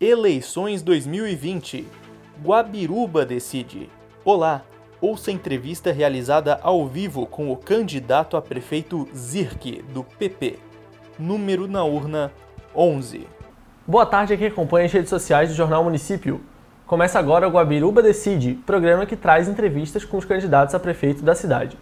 Eleições 2020. Guabiruba decide. Olá, ouça a entrevista realizada ao vivo com o candidato a prefeito Zirk, do PP. Número na urna 11. Boa tarde a quem acompanha as redes sociais do Jornal Município. Começa agora o Guabiruba Decide, programa que traz entrevistas com os candidatos a prefeito da cidade.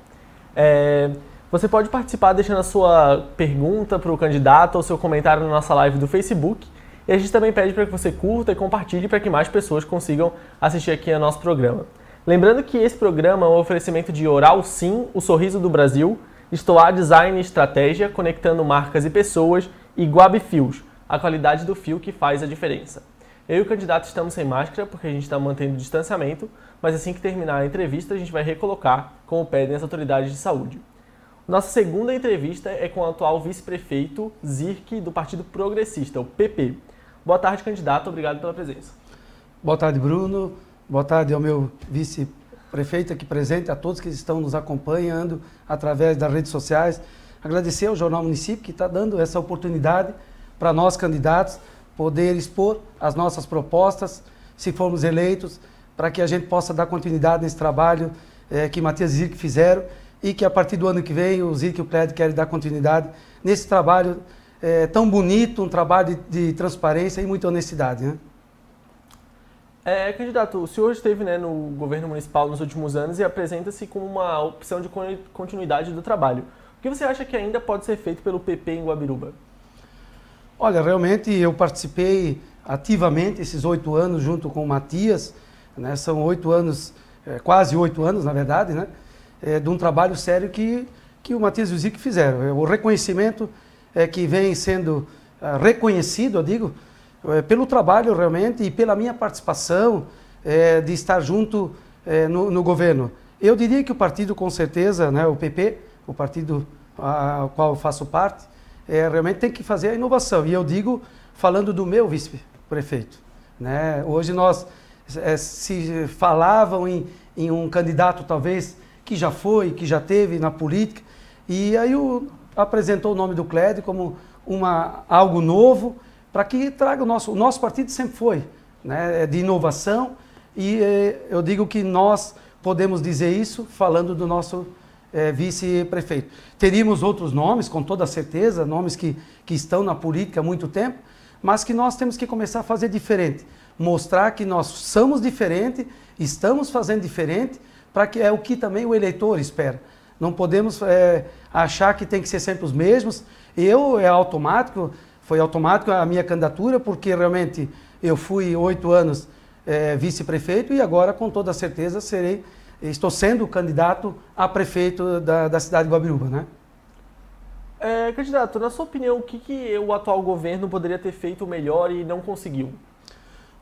É... Você pode participar deixando a sua pergunta para o candidato ou seu comentário na nossa live do Facebook e a gente também pede para que você curta e compartilhe para que mais pessoas consigam assistir aqui ao nosso programa. Lembrando que esse programa é um oferecimento de Oral Sim, o sorriso do Brasil, Estoar Design e Estratégia, conectando marcas e pessoas, e Guab Fios, a qualidade do fio que faz a diferença. Eu e o candidato estamos sem máscara porque a gente está mantendo distanciamento, mas assim que terminar a entrevista a gente vai recolocar, como pedem as autoridades de saúde. Nossa segunda entrevista é com o atual vice-prefeito Zirk do Partido Progressista, o PP. Boa tarde, candidato. Obrigado pela presença. Boa tarde, Bruno. Boa tarde ao meu vice-prefeito aqui presente, a todos que estão nos acompanhando através das redes sociais. Agradecer ao Jornal Município que está dando essa oportunidade para nós candidatos poder expor as nossas propostas, se formos eleitos, para que a gente possa dar continuidade nesse trabalho é, que Matias e Zirk fizeram e que a partir do ano que vem o Zirk e o Prédio querem dar continuidade nesse trabalho é, tão bonito, um trabalho de, de, transparência e muita honestidade. Né? É, candidato, o senhor esteve né, no governo municipal nos últimos anos e apresenta-se como uma opção de continuidade do trabalho. O que você acha que ainda pode ser feito pelo PP em Guabiruba? Olha, realmente eu participei ativamente esses oito anos junto com o Matias, né, são oito anos, é, quase oito anos na verdade, né, é, de um trabalho sério que, que o Matias e o Zico fizeram. É, o reconhecimento é, que vem sendo é, reconhecido, eu digo, é, pelo trabalho realmente e pela minha participação é, de estar junto é, no, no, governo. Eu diria que o partido, com certeza, né, o PP, o partido ao qual eu faço parte, realmente tem que fazer a inovação. E eu digo, falando do meu vice-prefeito. Né? Hoje nós se falavam em, em um candidato, talvez, que já foi, que já teve na política, e aí o apresentou o nome do Clédio como uma, algo novo para que traga o nosso. O nosso partido sempre foi né, é de inovação e eh, eu digo que nós podemos dizer isso falando do nosso eh, vice-prefeito. Teríamos outros nomes, com toda certeza, nomes que, que estão na política há muito tempo, mas que nós temos que começar a fazer diferente. Mostrar que nós somos diferente, estamos fazendo diferente, para que é o que também o eleitor espera. Não podemos é, achar que tem que ser sempre os mesmos. Eu, é automático, foi automático a minha candidatura, porque realmente eu fui oito anos é, vice-prefeito e agora, com toda certeza, serei, estou sendo candidato a prefeito da, da cidade de Guabiruba, né? É, candidato, na sua opinião, o que, que o atual governo poderia ter feito melhor e não conseguiu?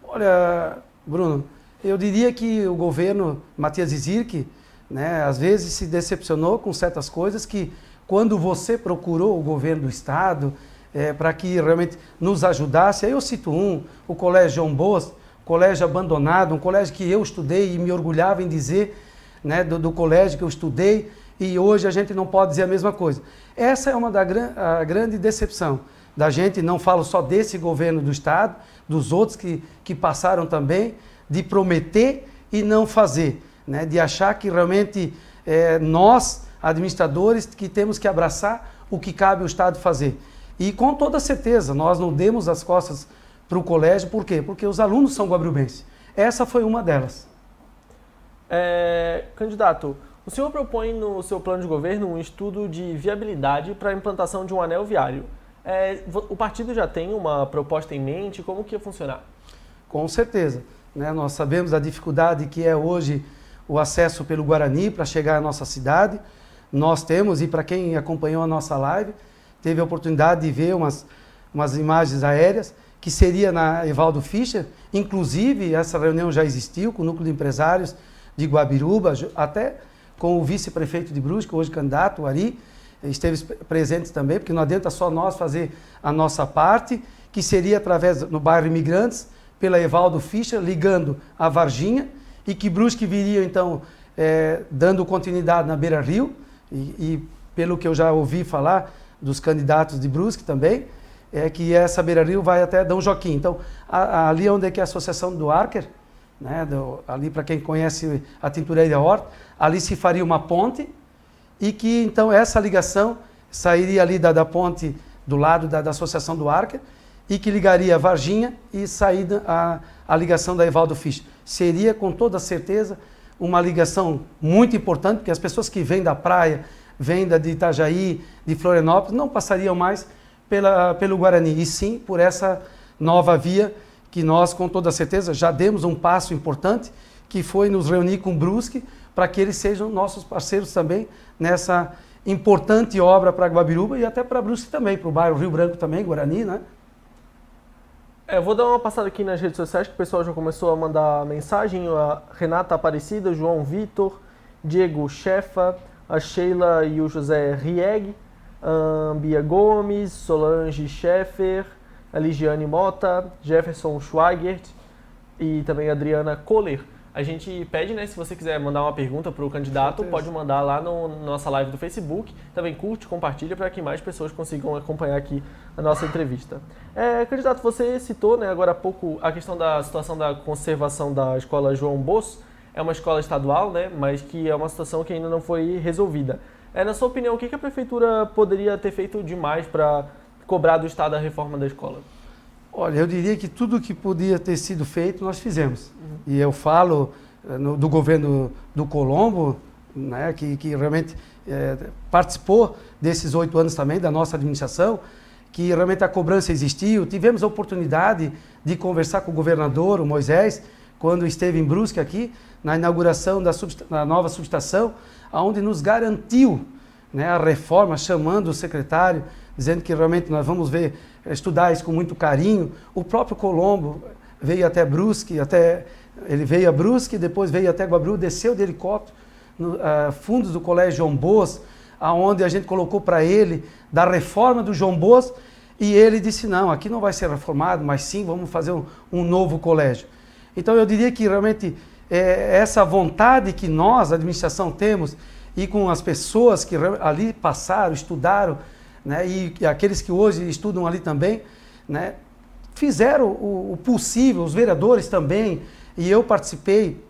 Olha, Bruno, eu diria que o governo Matias Zirk né? Às vezes se decepcionou com certas coisas que, quando você procurou o governo do Estado é, para que realmente nos ajudasse, aí eu cito um, o Colégio João Boas, colégio abandonado, um colégio que eu estudei e me orgulhava em dizer né, do, do colégio que eu estudei, e hoje a gente não pode dizer a mesma coisa. Essa é uma da a grande decepção da gente, não falo só desse governo do Estado, dos outros que, que passaram também, de prometer e não fazer né, de achar que realmente é, nós, administradores, que temos que abraçar o que cabe o Estado fazer. E com toda certeza, nós não demos as costas para o colégio, por quê? Porque os alunos são guabriubenses. Essa foi uma delas. É, candidato, o senhor propõe no seu plano de governo um estudo de viabilidade para a implantação de um anel viário. É, o partido já tem uma proposta em mente? Como que ia funcionar? Com certeza. Né? Nós sabemos a dificuldade que é hoje o acesso pelo Guarani para chegar à nossa cidade. Nós temos, e para quem acompanhou a nossa live, teve a oportunidade de ver umas, umas imagens aéreas, que seria na Evaldo Fischer. Inclusive, essa reunião já existiu com o núcleo de empresários de Guabiruba, até com o vice-prefeito de Brusque, hoje candidato, o Ari, esteve presente também, porque não adianta só nós fazer a nossa parte, que seria através, no bairro Imigrantes, pela Evaldo Fischer, ligando a Varginha, e que Brusque viria então é, dando continuidade na Beira Rio, e, e, pelo que eu já ouvi falar dos candidatos de Brusque também, é que essa beira-rio vai até Dom Joaquim. Então, a, a, ali onde é que é a Associação do Arker, né, do, ali para quem conhece a Tintureira Horta, ali se faria uma ponte e que então essa ligação sairia ali da, da ponte do lado da, da Associação do Arker e que ligaria Varginha e saída a, a ligação da Evaldo Fisch. Seria com toda certeza uma ligação muito importante, porque as pessoas que vêm da praia, vêm de Itajaí, de Florianópolis, não passariam mais pela, pelo Guarani, e sim por essa nova via que nós, com toda certeza, já demos um passo importante, que foi nos reunir com o Brusque, para que eles sejam nossos parceiros também nessa importante obra para Guabiruba e até para Brusque também, para o bairro Rio Branco também, Guarani, né? É, vou dar uma passada aqui nas redes sociais que o pessoal já começou a mandar mensagem. A Renata Aparecida, João Vitor, Diego Chefa, a Sheila e o José Rieg, a Bia Gomes, Solange Scheffer, a Ligiane Mota, Jefferson Schweigert e também a Adriana Kohler. A gente pede, né, se você quiser mandar uma pergunta para o candidato, pode mandar lá no, na nossa live do Facebook. Também curte, compartilha para que mais pessoas consigam acompanhar aqui a nossa entrevista. É, candidato, você citou né, agora há pouco a questão da situação da conservação da escola João Bosso. É uma escola estadual, né, mas que é uma situação que ainda não foi resolvida. É, na sua opinião, o que a prefeitura poderia ter feito demais para cobrar do Estado a reforma da escola? Olha, eu diria que tudo que podia ter sido feito nós fizemos. Uhum. E eu falo eh, no, do governo do Colombo, né, que, que realmente é, participou desses oito anos também da nossa administração, que realmente a cobrança existiu. Tivemos a oportunidade de conversar com o governador, o Moisés, quando esteve em Brusque aqui, na inauguração da, da nova subestação, onde nos garantiu né, a reforma, chamando o secretário, dizendo que realmente nós vamos ver estudar isso com muito carinho. O próprio Colombo veio até Brusque, até ele veio a Brusque, depois veio até Guabru, desceu de helicóptero no uh, fundos do Colégio João Boas, aonde a gente colocou para ele da reforma do João Boas, e ele disse não, aqui não vai ser reformado, mas sim vamos fazer um, um novo colégio. Então eu diria que realmente é, essa vontade que nós, a administração, temos e com as pessoas que ali passaram, estudaram, né, e, e, aqueles que hoje estudam ali também, né, fizeram o, o, possível, os vereadores também, e eu participei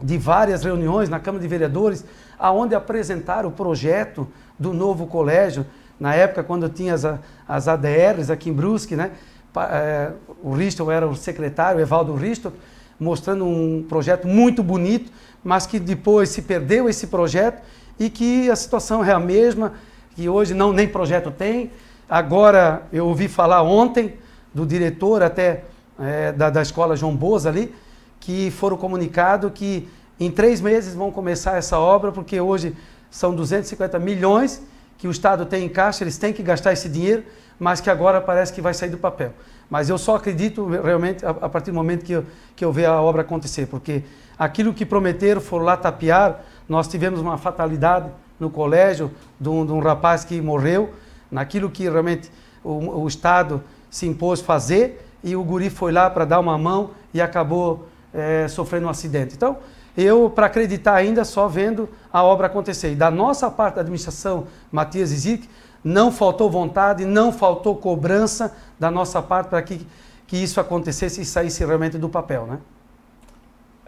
de várias reuniões na Câmara de Vereadores, aonde apresentaram o projeto do novo colégio, na época quando tinha as, as ADRs aqui em Brusque, né, é, o Risto era o secretário, Evaldo Risto, mostrando um projeto muito bonito, mas que depois se perdeu esse projeto e que a situação é a mesma, que hoje não nem projeto tem. Agora eu ouvi falar ontem do diretor até é, da, da escola João Boas ali, que foram comunicado que em três meses vão começar essa obra, porque hoje são 250 milhões que o Estado tem em caixa, eles têm que gastar esse dinheiro, mas que agora parece que vai sair do papel. Mas eu só acredito realmente a, a partir do momento que eu, que eu ver a obra acontecer, porque aquilo que prometeram, foram lá tapear, nós tivemos uma fatalidade no colégio de um, de um rapaz que morreu, naquilo que realmente o, o, Estado se impôs fazer, e o guri foi lá para dar uma mão e acabou é, sofrendo um acidente. Então, eu, para acreditar ainda, só vendo a obra acontecer. E da nossa parte da administração, Matias Zic, não faltou vontade, não faltou cobrança da nossa parte para que, que isso acontecesse e saísse realmente do papel, né?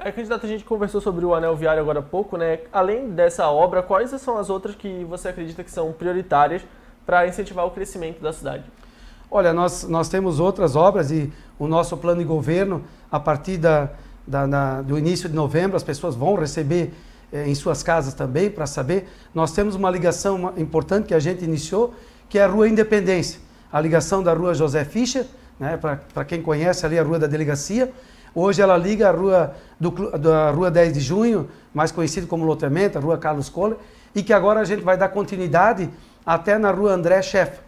É, candidato, a gente conversou sobre o anel viário agora há pouco, né? Além dessa obra, quais são as outras que você acredita que são prioritárias para incentivar o crescimento da cidade? Olha, nós, nós temos outras obras e o nosso plano de governo, a partir da, da, da do início de novembro, as pessoas vão receber eh, em suas casas também para saber. Nós temos uma ligação importante que a gente iniciou, que é a Rua Independência. A ligação da Rua José Fischer, né, para quem conhece ali a Rua da Delegacia, Hoje ela liga a rua, do, da rua 10 de junho, mais conhecido como loteamento, a rua Carlos Kohler, e que agora a gente vai dar continuidade até na rua André Chefa.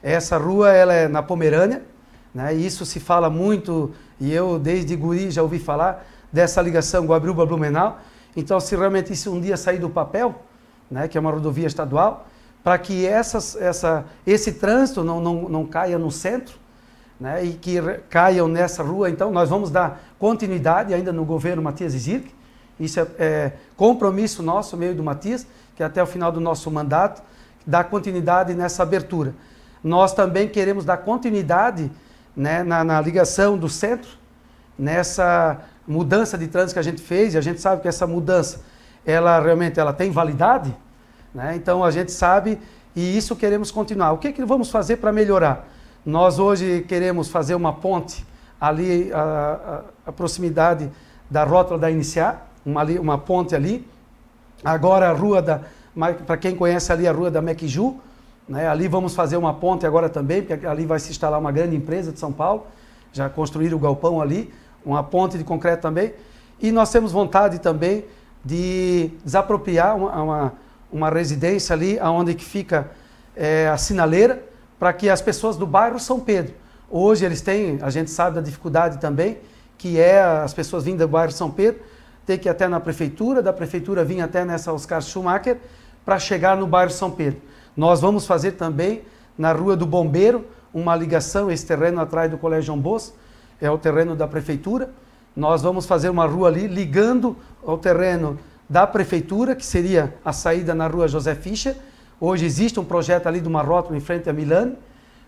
Essa rua ela é na Pomerânia, né? e isso se fala muito, e eu desde guri já ouvi falar dessa ligação Guabiruba-Blumenau. Então, se realmente isso um dia sair do papel, né, que é uma rodovia estadual, para que essas, essa, esse trânsito não, não, não caia no centro, né, e que caiam nessa rua. Então, nós vamos dar continuidade ainda no governo Matias Zirk. Isso é, é, compromisso nosso, meio do Matias, que até o final do nosso mandato, dá continuidade nessa abertura. nós também queremos dar continuidade né, na, na ligação do centro, nessa mudança de trânsito que a gente fez, e a gente sabe que essa mudança, ela realmente ela tem validade, né? então a gente sabe e isso queremos continuar. O que, que vamos fazer para melhorar? Nós hoje queremos fazer uma ponte ali, a, a, a proximidade da rótula da Iniciar, uma, uma ponte ali. Agora a rua da, para quem conhece ali a rua da Mequiju, né? ali vamos fazer uma ponte agora também, porque ali vai se instalar uma grande empresa de São Paulo, já construíram o galpão ali, uma ponte de concreto também. E nós temos vontade também de desapropriar uma, uma uma residência ali onde que fica é, a sinaleira para que as pessoas do bairro São Pedro, hoje eles têm, a gente sabe da dificuldade também, que é as pessoas vindo do bairro São Pedro, ter que ir até na prefeitura, da prefeitura vir até nessa Oscar Schumacher para chegar no bairro São Pedro. Nós vamos fazer também na Rua do Bombeiro uma ligação, esse terreno atrás do Colégio Bosco, é o terreno da prefeitura. Nós vamos fazer uma rua ali ligando ao terreno da prefeitura, que seria a saída na rua José Fischer. Hoje existe um projeto ali de uma rótula em frente a Milane,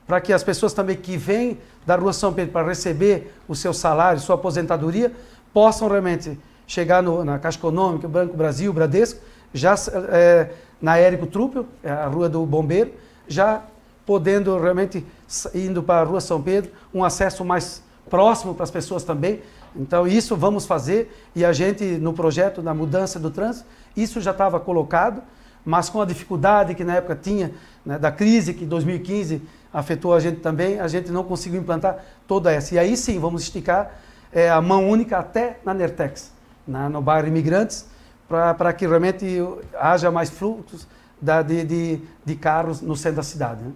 para que as pessoas também que vêm da rua São Pedro para receber o seu salário, sua aposentadoria, possam realmente chegar no, na Caixa Econômica, Banco Brasil, Bradesco, já é, na Érico Trupel, é a rua do Bombeiro, já podendo realmente, indo para a rua São Pedro, um acesso mais próximo para as pessoas também, então, isso vamos fazer e a gente, no projeto da mudança do trânsito, isso já estava colocado, mas com a dificuldade que na época tinha, né, da crise que 2015 afetou a gente também, a gente não conseguiu implantar toda essa. E aí sim, vamos esticar é, a mão única até na Nertex, na, no bairro Imigrantes, para que realmente haja mais fluxos da, de, de, de, carros no centro da cidade. Né?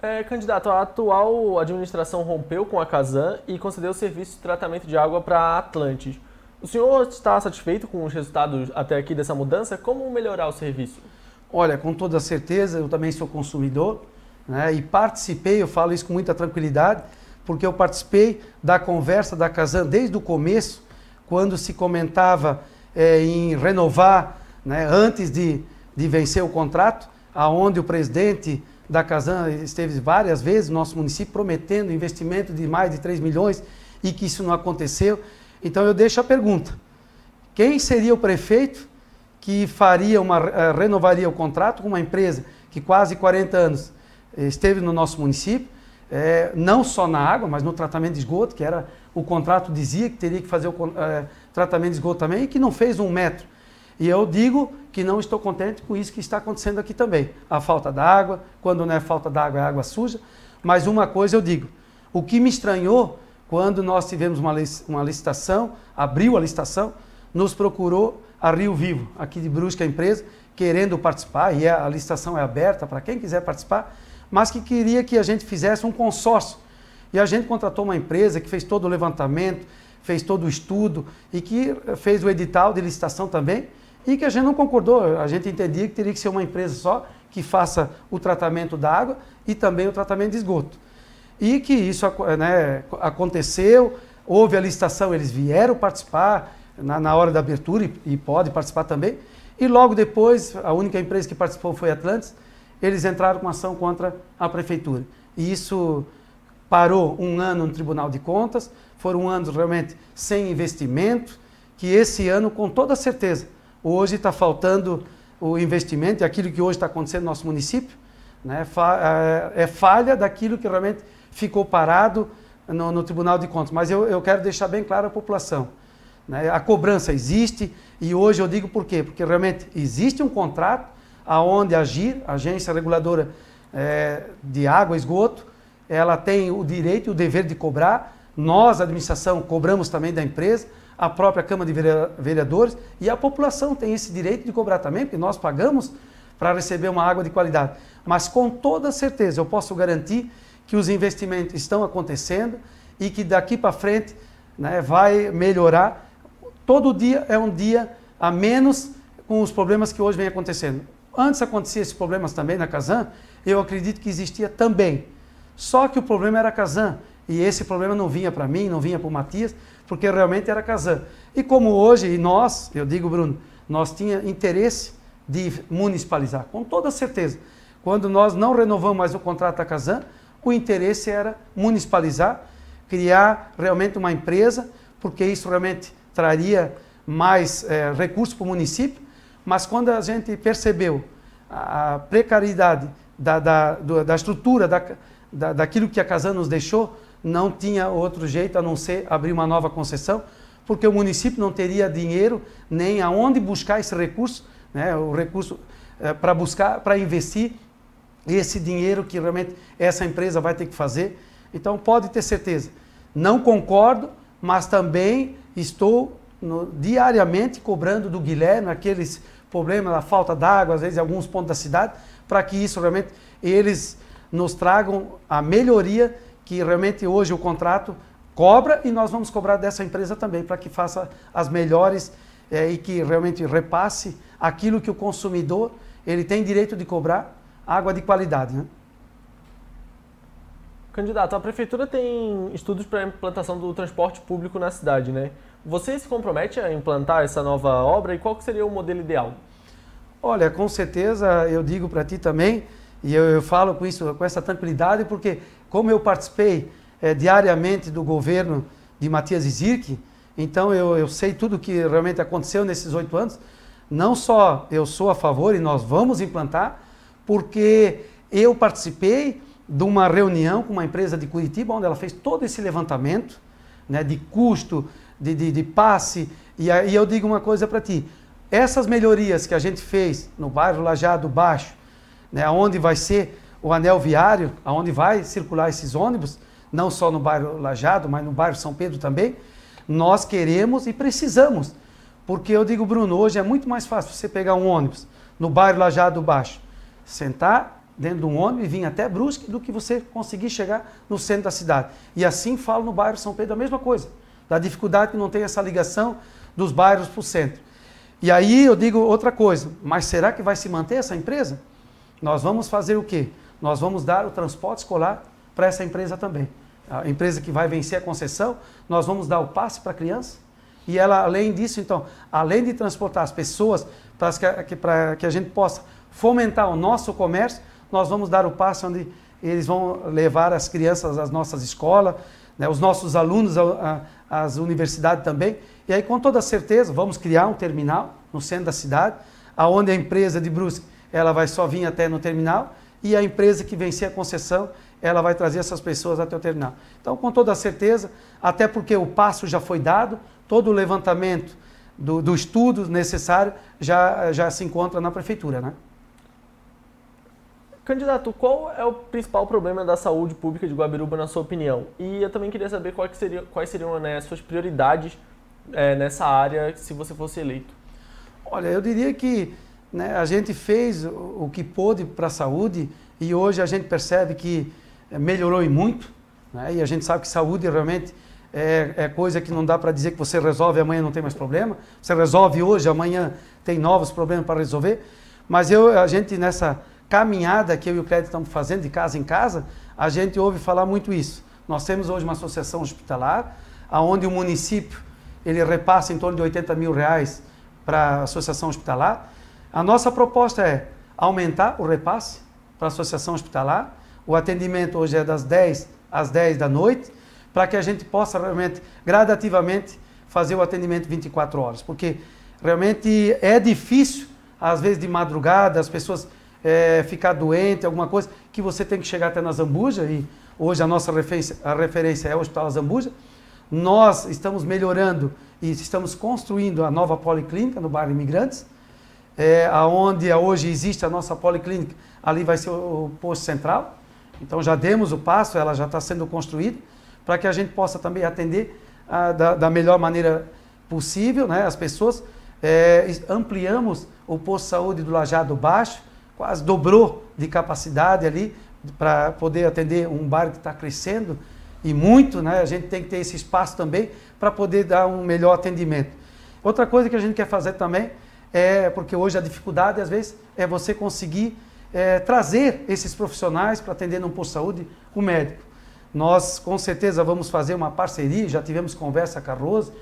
É, candidato, a atual administração rompeu com a Casan e concedeu o serviço de tratamento de água para a Atlantis. O senhor está satisfeito com os resultados até aqui dessa mudança? Como melhorar o serviço? Olha, com toda certeza, eu também sou consumidor né, e participei, eu falo isso com muita tranquilidade, porque eu participei da conversa da Casan desde o começo, quando se comentava é, em renovar né, antes de, de vencer o contrato, aonde o presidente da Casan esteve várias vezes no nosso município prometendo investimento de mais de 3 milhões e que isso não aconteceu. Então eu deixo a pergunta: quem seria o prefeito que faria uma uh, renovaria o contrato com uma empresa que quase 40 anos esteve no nosso município, é, não só na água, mas no tratamento de esgoto, que era o contrato dizia que teria que fazer o uh, tratamento de esgoto também e que não fez um metro. E eu digo que não estou contente com isso que está acontecendo aqui também. A falta d'água, quando não é falta d'água, é água suja. Mas uma coisa eu digo: o que me estranhou quando nós tivemos uma, uma licitação, abriu a licitação, nos procurou a Rio Vivo, aqui de Brusca, a empresa, querendo participar, e a licitação é aberta para quem quiser participar, mas que queria que a gente fizesse um consórcio. E a gente contratou uma empresa que fez todo o levantamento, fez todo o estudo e que fez o edital de licitação também e que a gente não concordou. A gente entendia que teria que ser uma empresa só que faça o tratamento da água e também o tratamento de esgoto. E que isso né, aconteceu, houve a licitação, eles vieram participar na, na hora da abertura e, e pode participar também. E logo depois, a única empresa que participou foi a Atlantis, eles entraram com ação contra a prefeitura. E isso parou um ano no Tribunal de Contas, foram anos realmente sem investimento, que esse ano, com toda certeza, Hoje está faltando o investimento e aquilo que hoje está acontecendo no nosso município né, é, é falha daquilo que realmente ficou parado no, no Tribunal de Contas. Mas eu, eu, quero deixar bem claro à população. Né, a cobrança existe e hoje eu digo por quê? Porque realmente existe um contrato aonde agir, a agência reguladora é, de água e esgoto, ela tem o direito e o dever de cobrar. Nós, a administração, cobramos também da empresa a própria Câmara de Vereadores e a população tem esse direito de cobrar também, porque nós pagamos para receber uma água de qualidade. Mas com toda certeza eu posso garantir que os investimentos estão acontecendo e que daqui para frente né, vai melhorar. Todo dia é um dia a menos com os problemas que hoje vem acontecendo. Antes acontecia esses problemas também na Casan, eu acredito que existia também. Só que o problema era a Casan. E esse problema não vinha para mim, não vinha para o Matias, porque realmente era Casan. E como hoje, e nós, eu digo, Bruno, nós tinha interesse de municipalizar, com toda certeza. quando nós não renovamos mais o contrato da Casan, o interesse era municipalizar, criar realmente uma empresa, porque isso realmente traria mais é, recursos para o município. Mas quando a gente percebeu a precariedade da, da, da estrutura da, da, daquilo que a Casan nos deixou, não tinha outro jeito a não ser abrir uma nova concessão, porque o município não teria dinheiro nem aonde buscar esse recurso, né, o recurso é, para buscar, para investir esse dinheiro que realmente essa empresa vai ter que fazer. Então pode ter certeza, não concordo, mas também estou no, diariamente cobrando do Guilherme aqueles problemas da falta d'água, às vezes em alguns pontos da cidade, para que isso realmente eles nos tragam a melhoria que realmente hoje o contrato cobra e nós vamos cobrar dessa empresa também para que faça as melhores é, e que realmente repasse aquilo que o consumidor ele tem direito de cobrar água de qualidade. Né? Candidato, a prefeitura tem estudos para a implantação do transporte público na cidade, né? Você se compromete a implantar essa nova obra e qual seria o modelo ideal? Olha, com certeza eu digo para ti também, e eu, eu, falo com isso, com essa tranquilidade, porque como eu participei é, diariamente do governo de Matias Zirk, então eu, eu sei tudo o que realmente aconteceu nesses oito anos. Não só eu sou a favor e nós vamos implantar, porque eu participei de uma reunião com uma empresa de Curitiba, onde ela fez todo esse levantamento né, de custo, de, de, de passe. E aí eu digo uma coisa para ti: essas melhorias que a gente fez no bairro Lajado Baixo, né, onde vai ser o anel viário, aonde vai circular esses ônibus, não só no bairro Lajado, mas no bairro São Pedro também, nós queremos e precisamos. Porque eu digo, Bruno, hoje é muito mais fácil você pegar um ônibus no bairro Lajado Baixo, sentar dentro de um ônibus e vir até Brusque do que você conseguir chegar no centro da cidade. E assim falo no bairro São Pedro a mesma coisa, da dificuldade que não tem essa ligação dos bairros para o centro. E aí eu digo outra coisa, mas será que vai se manter essa empresa? Nós vamos fazer o quê? Nós vamos dar o transporte escolar para essa empresa também. A empresa que vai vencer a concessão, nós vamos dar o passe para a criança. E ela, além disso, então, além de transportar as pessoas para que, para que a gente possa fomentar o nosso comércio, nós vamos dar o passo onde eles vão levar as crianças às nossas escolas, né, os nossos alunos às universidades também. E aí, com toda certeza, vamos criar um terminal no centro da cidade, aonde a empresa de Brusque ela vai só vir até no terminal e a empresa que vencer a concessão ela vai trazer essas pessoas até o terminal. Então, com toda certeza, até porque o passo já foi dado, todo o levantamento do, do estudo necessário já, já se encontra na prefeitura, né? Candidato, qual é o principal problema da saúde pública de Guabiruba, na sua opinião? E eu também queria saber quais, seriam, quais seriam né, as suas prioridades é, nessa área se você fosse eleito. Olha, eu diria que né, a gente fez o, que pôde para a saúde e hoje a gente percebe que melhorou e muito. Né, e a gente sabe que saúde realmente é, é coisa que não dá para dizer que você resolve amanhã não tem mais problema. Você resolve hoje, amanhã tem novos problemas para resolver. Mas eu, a gente nessa caminhada que eu e o Crédito estamos fazendo de casa em casa, a gente ouve falar muito isso. Nós temos hoje uma associação hospitalar, aonde o município ele repassa em torno de 80 mil reais para a associação hospitalar. A nossa proposta é aumentar o repasse para a associação hospitalar. O atendimento hoje é das 10 às 10 da noite, para que a gente possa realmente, gradativamente, fazer o atendimento 24 horas. Porque realmente é difícil, às vezes de madrugada, as pessoas é, ficar doente, alguma coisa, que você tem que chegar até na Zambuja, e hoje a nossa referência, a referência é o Hospital Zambuja. Nós estamos melhorando e estamos construindo a nova policlínica no bairro Imigrantes, é, aonde hoje existe a nossa policlínica, ali vai ser o, posto central. Então já demos o passo, ela já está sendo construída, para que a gente possa também atender a, da, da, melhor maneira possível né, as pessoas. É, ampliamos o posto de saúde do Lajado Baixo, quase dobrou de capacidade ali para poder atender um bairro que está crescendo e muito, né? A gente tem que ter esse espaço também para poder dar um melhor atendimento. Outra coisa que a gente quer fazer também é, porque hoje a dificuldade às vezes é você conseguir é, trazer esses profissionais para atender num posto de saúde o médico. Nós com certeza vamos fazer uma parceria, já tivemos conversa com a Rose,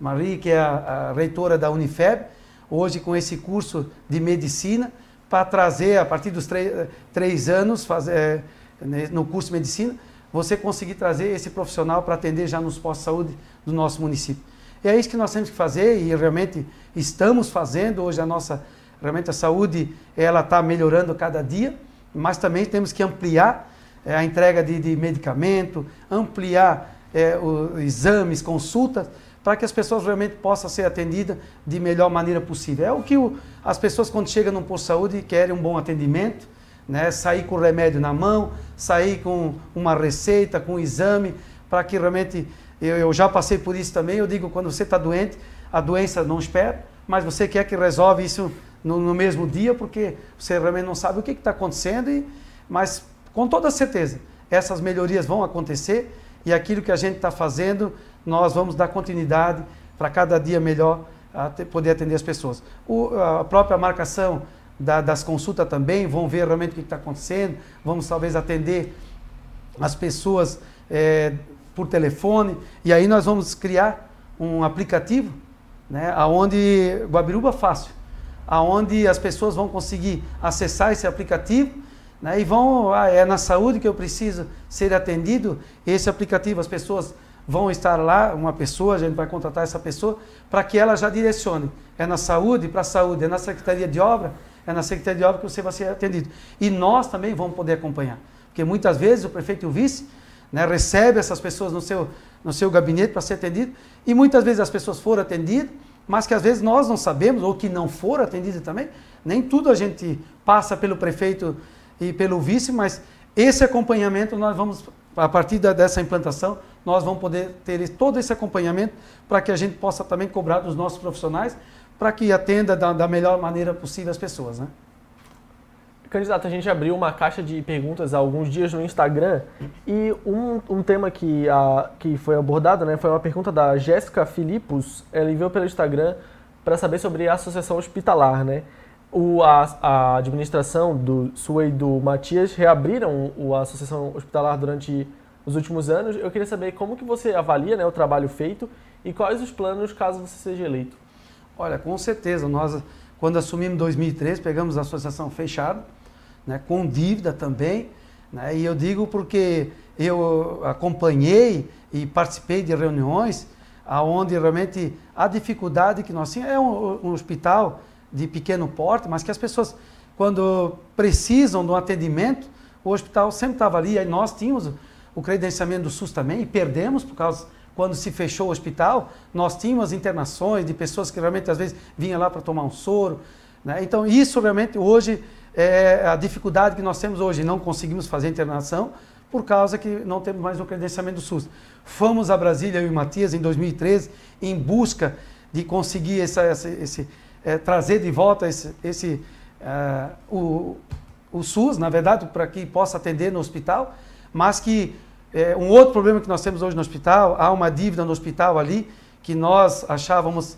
Marie, que é a, a reitora da Unifeb, hoje com esse curso de medicina, para trazer, a partir dos três, três anos, fazer, é, no curso de medicina, você conseguir trazer esse profissional para atender já nos postos de saúde do nosso município. E é isso que nós temos que fazer e realmente estamos fazendo. Hoje a nossa, realmente a saúde, ela está melhorando cada dia, mas também temos que ampliar é, a entrega de, de medicamento, ampliar é, os exames, consultas, para que as pessoas realmente possam ser atendidas de melhor maneira possível. É o que o, as pessoas, quando chegam no posto de saúde, querem um bom atendimento, né? sair com o remédio na mão, sair com uma receita, com um exame, para que realmente. Eu, eu, já passei por isso também. Eu digo, quando você está doente, a doença não espera, mas você quer que resolve isso no, no mesmo dia, porque você realmente não sabe o que está acontecendo, e, mas com toda certeza, essas melhorias vão acontecer e aquilo que a gente está fazendo nós vamos dar continuidade para cada dia melhor poder atender as pessoas. O, a própria marcação da, das consultas também, vão ver realmente o que está acontecendo, vamos talvez atender as pessoas é, por telefone, e aí nós vamos criar um aplicativo, né, onde Guabiruba Fácil, aonde as pessoas vão conseguir acessar esse aplicativo né, e vão, ah, é na saúde que eu preciso ser atendido, esse aplicativo, as pessoas vão estar lá, uma pessoa, a gente vai contratar essa pessoa, para que ela já direcione. É na saúde, para a saúde, é na Secretaria de Obra, é na Secretaria de Obra que você vai ser atendido. E nós também vamos poder acompanhar. Porque muitas vezes o prefeito e o vice né, recebe essas pessoas no seu, no seu gabinete para ser atendido, e muitas vezes as pessoas foram atendidas, mas que às vezes nós não sabemos, ou que não foram atendidas também. Nem tudo a gente passa pelo prefeito e pelo vice, mas esse acompanhamento nós vamos, a partir dessa implantação, nós vamos poder ter todo esse acompanhamento para que a gente possa também cobrar dos nossos profissionais para que atenda da, da, melhor maneira possível as pessoas. Né? Candidato, a gente abriu uma caixa de perguntas há alguns dias no Instagram e um, um tema que, a, que foi abordado né, foi uma pergunta da Jéssica Filipos. Ela enviou pelo Instagram para saber sobre a associação hospitalar. Né? O, a, a administração do Sua e do Matias reabriram a associação hospitalar durante nos últimos anos. Eu queria saber como que você avalia né, o trabalho feito e quais os planos caso você seja eleito. Olha, com certeza. Nós, quando assumimos em 2013, pegamos a associação fechada, né, com dívida também. Né, e eu digo porque eu acompanhei e participei de reuniões aonde realmente a dificuldade que nós tínhamos é um, um hospital de pequeno porte, mas que as pessoas, quando precisam de um atendimento, o hospital sempre estava ali, aí nós tínhamos o credenciamento do SUS também, e perdemos por causa quando se fechou o hospital, nós tínhamos internações de pessoas que realmente às vezes vinham lá para tomar um soro. Né? Então, isso realmente hoje é a dificuldade que nós temos hoje. Não conseguimos fazer internação por causa que não temos mais o credenciamento do SUS. Fomos a Brasília, eu e Matias, em 2013, em busca de conseguir essa, essa, esse, é, trazer de volta esse, esse uh, o, o SUS, na verdade, para que possa atender no hospital, mas que é, um outro problema que nós temos hoje no hospital, há uma dívida no hospital ali que nós achávamos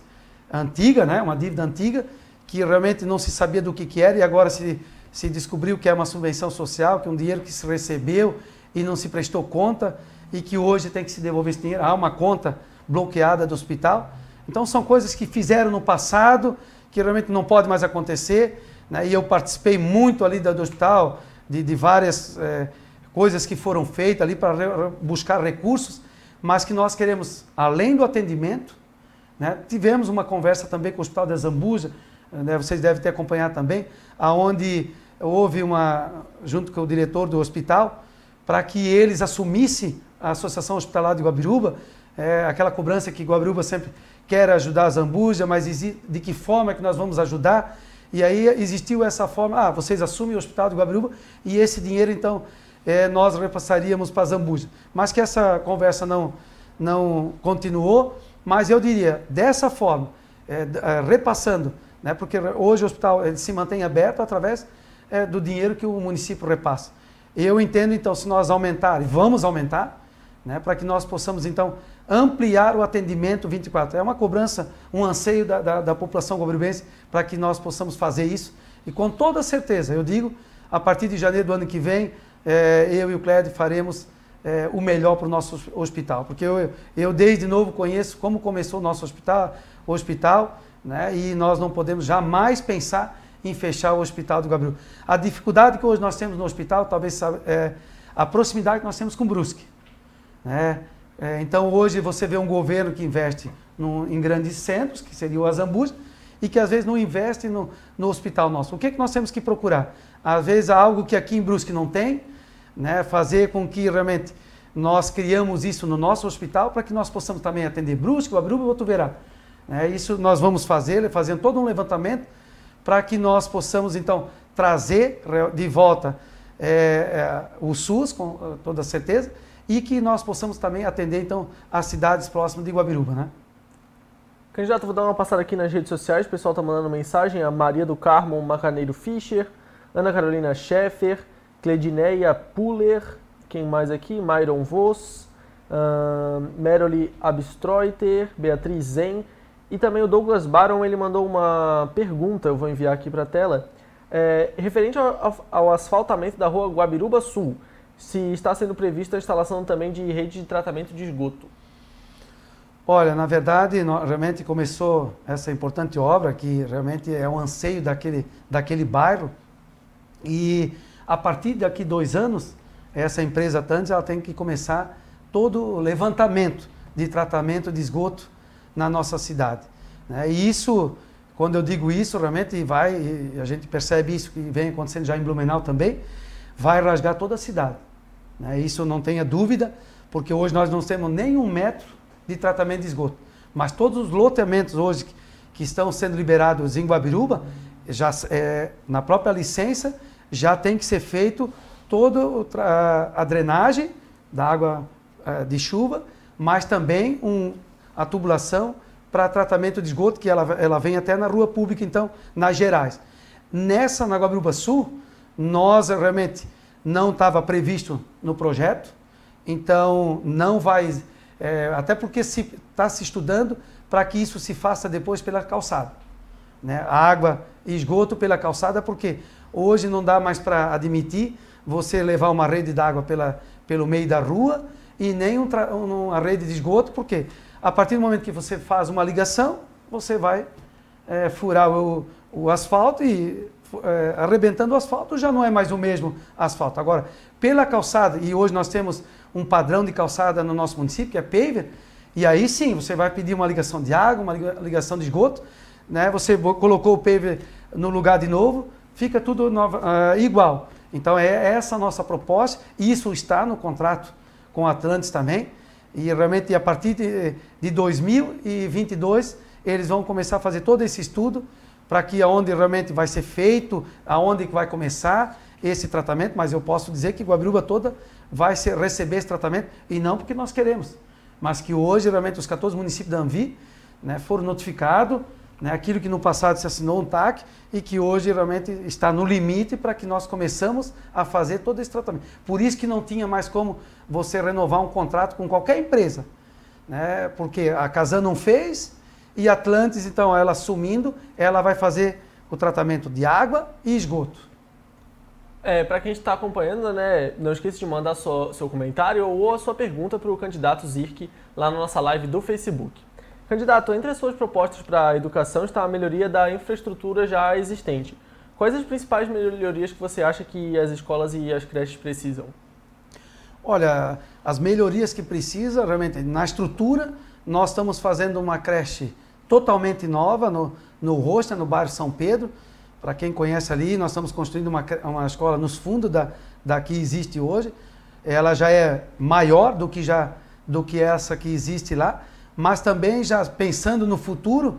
antiga, né? uma dívida antiga, que realmente não se sabia do que, que era e agora se, se descobriu que é uma subvenção social, que é um dinheiro que se recebeu e não se prestou conta e que hoje tem que se devolver esse dinheiro. Há uma conta bloqueada do hospital. Então são coisas que fizeram no passado, que realmente não pode mais acontecer. Né? E eu participei muito ali do hospital, de, de várias... É, coisas que foram feitas ali para buscar recursos, mas que nós queremos, além do atendimento, né, tivemos uma conversa também com o Hospital da Zambuja, né, vocês devem ter acompanhado também, aonde houve uma, junto com o diretor do hospital, para que eles assumissem a Associação Hospitalar de Guabiruba, é, aquela cobrança que Guabiruba sempre quer ajudar a Zambuja, mas de que forma que nós vamos ajudar? E aí existiu essa forma, ah, vocês assumem o Hospital de Guabiruba e esse dinheiro então é, nós repassaríamos para Zambuja. Mas que essa conversa não, não continuou, mas eu diria, dessa forma, é, é, repassando, né, porque hoje o hospital ele se mantém aberto através é, do dinheiro que o município repassa. Eu entendo, então, se nós aumentar, e vamos aumentar, né, para que nós possamos, então, ampliar o atendimento 24. É uma cobrança, um anseio da, da, da população gobribense para que nós possamos fazer isso. E com toda certeza, eu digo, a partir de janeiro do ano que vem, é, eu e o Clédio faremos é, o melhor para o nosso hospital. Porque eu, eu, desde novo, conheço como começou o nosso hospital, hospital né, e nós não podemos jamais pensar em fechar o hospital do Gabriel. A dificuldade que hoje nós temos no hospital, talvez é a proximidade que nós temos com Brusque. Né? É, então hoje você vê um governo que investe no, em grandes centros, que seria o Azambuja, e que às vezes não investe no, no hospital nosso. O que, é que nós temos que procurar? Às vezes algo que aqui em Brusque não tem, né? fazer com que realmente nós criamos isso no nosso hospital para que nós possamos também atender Brusque, Guabruba e Botuverá. É, isso nós vamos fazer, fazendo todo um levantamento para que nós possamos então trazer de volta é, é, o SUS, com toda certeza, e que nós possamos também atender então as cidades próximas de Guabiruba, né? Candidato, vou dar uma passada aqui nas redes sociais, o pessoal está mandando mensagem, a Maria do Carmo Macaneiro Fischer, Ana Carolina Scheffer, Cledineia Puller, quem mais aqui? Myron Voss, uh, Meroli Abstreuter, Beatriz Zen, e também o Douglas Baron, ele mandou uma pergunta, eu vou enviar aqui para a tela, é, referente ao, ao, asfaltamento da rua Guabiruba Sul, se está sendo prevista a instalação também de rede de tratamento de esgoto. Olha, na verdade, realmente começou essa importante obra, que realmente é um anseio daquele, daquele bairro, e a partir daqui dois anos, essa empresa Tantes ela tem que começar todo o levantamento de tratamento de esgoto na nossa cidade. Né? E isso, quando eu digo isso, realmente vai, a gente percebe isso que vem acontecendo já em Blumenau também, vai rasgar toda a cidade. Né? Isso não tenha dúvida, porque hoje nós não temos nem um metro de tratamento de esgoto. Mas todos os loteamentos hoje que, que estão sendo liberados em Guabiruba, já, é, na própria licença, já tem que ser feito toda a drenagem da água é, de chuva, mas também um, a tubulação para tratamento de esgoto, que ela, ela vem até na rua pública, então, nas Gerais. Nessa, na Guabiruba Sul, nós realmente não estava previsto no projeto, então não vai, é, até porque está se, tá se estudando para que isso se faça depois pela calçada. Né? água e esgoto pela calçada, porque hoje não dá mais para admitir você levar uma rede d'água pelo meio da rua e nem um uma rede de esgoto, porque a partir do momento que você faz uma ligação, você vai é, furar o, o, asfalto e é, arrebentando o asfalto já não é mais o mesmo asfalto. Agora, pela calçada, e hoje nós temos um padrão de calçada no nosso município, que é paver, e aí sim, você vai pedir uma ligação de água, uma ligação de esgoto, né? você colocou o paver no lugar de novo, fica tudo nova, uh, igual. Então é essa a nossa proposta, isso está no contrato com a Atlantis também, e realmente a partir de, de 2022 eles vão começar a fazer todo esse estudo para que aonde realmente vai ser feito, aonde vai começar esse tratamento, mas eu posso dizer que Guabiruba toda vai ser, receber esse tratamento e não porque nós queremos, mas que hoje realmente os 14 municípios da Anvi né, foram notificados né, aquilo que no passado se assinou um TAC e que hoje realmente está no limite para que nós começamos a fazer todo esse tratamento. Por isso que não tinha mais como você renovar um contrato com qualquer empresa, né, porque a Casan não fez e Atlantis, então, ela assumindo, ela vai fazer o tratamento de água e esgoto. É, para quem está acompanhando, né, não esqueça de mandar seu, seu comentário ou a sua pergunta para o candidato Zirk lá na nossa live do Facebook. Candidato, entre as suas propostas para a educação está a melhoria da infraestrutura já existente. Quais as principais melhorias que você acha que as escolas e as creches precisam? Olha, as melhorias que precisa, realmente, na estrutura, nós estamos fazendo uma creche totalmente nova no, no Rocha, no bairro São Pedro. Para quem conhece ali, nós estamos construindo uma, uma escola nos fundos da, da que existe hoje. Ela já é maior do que, já, do que essa que existe lá mas também já pensando no futuro,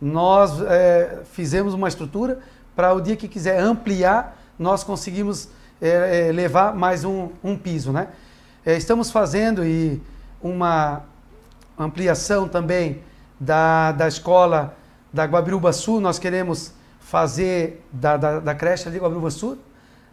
nós é, fizemos uma estrutura para o dia que quiser ampliar, nós conseguimos é, levar mais um, um piso. Né? É, estamos fazendo e uma ampliação também da, da escola da Guabiruba Sul, nós queremos fazer da, da, da creche ali Guabiruba Sul,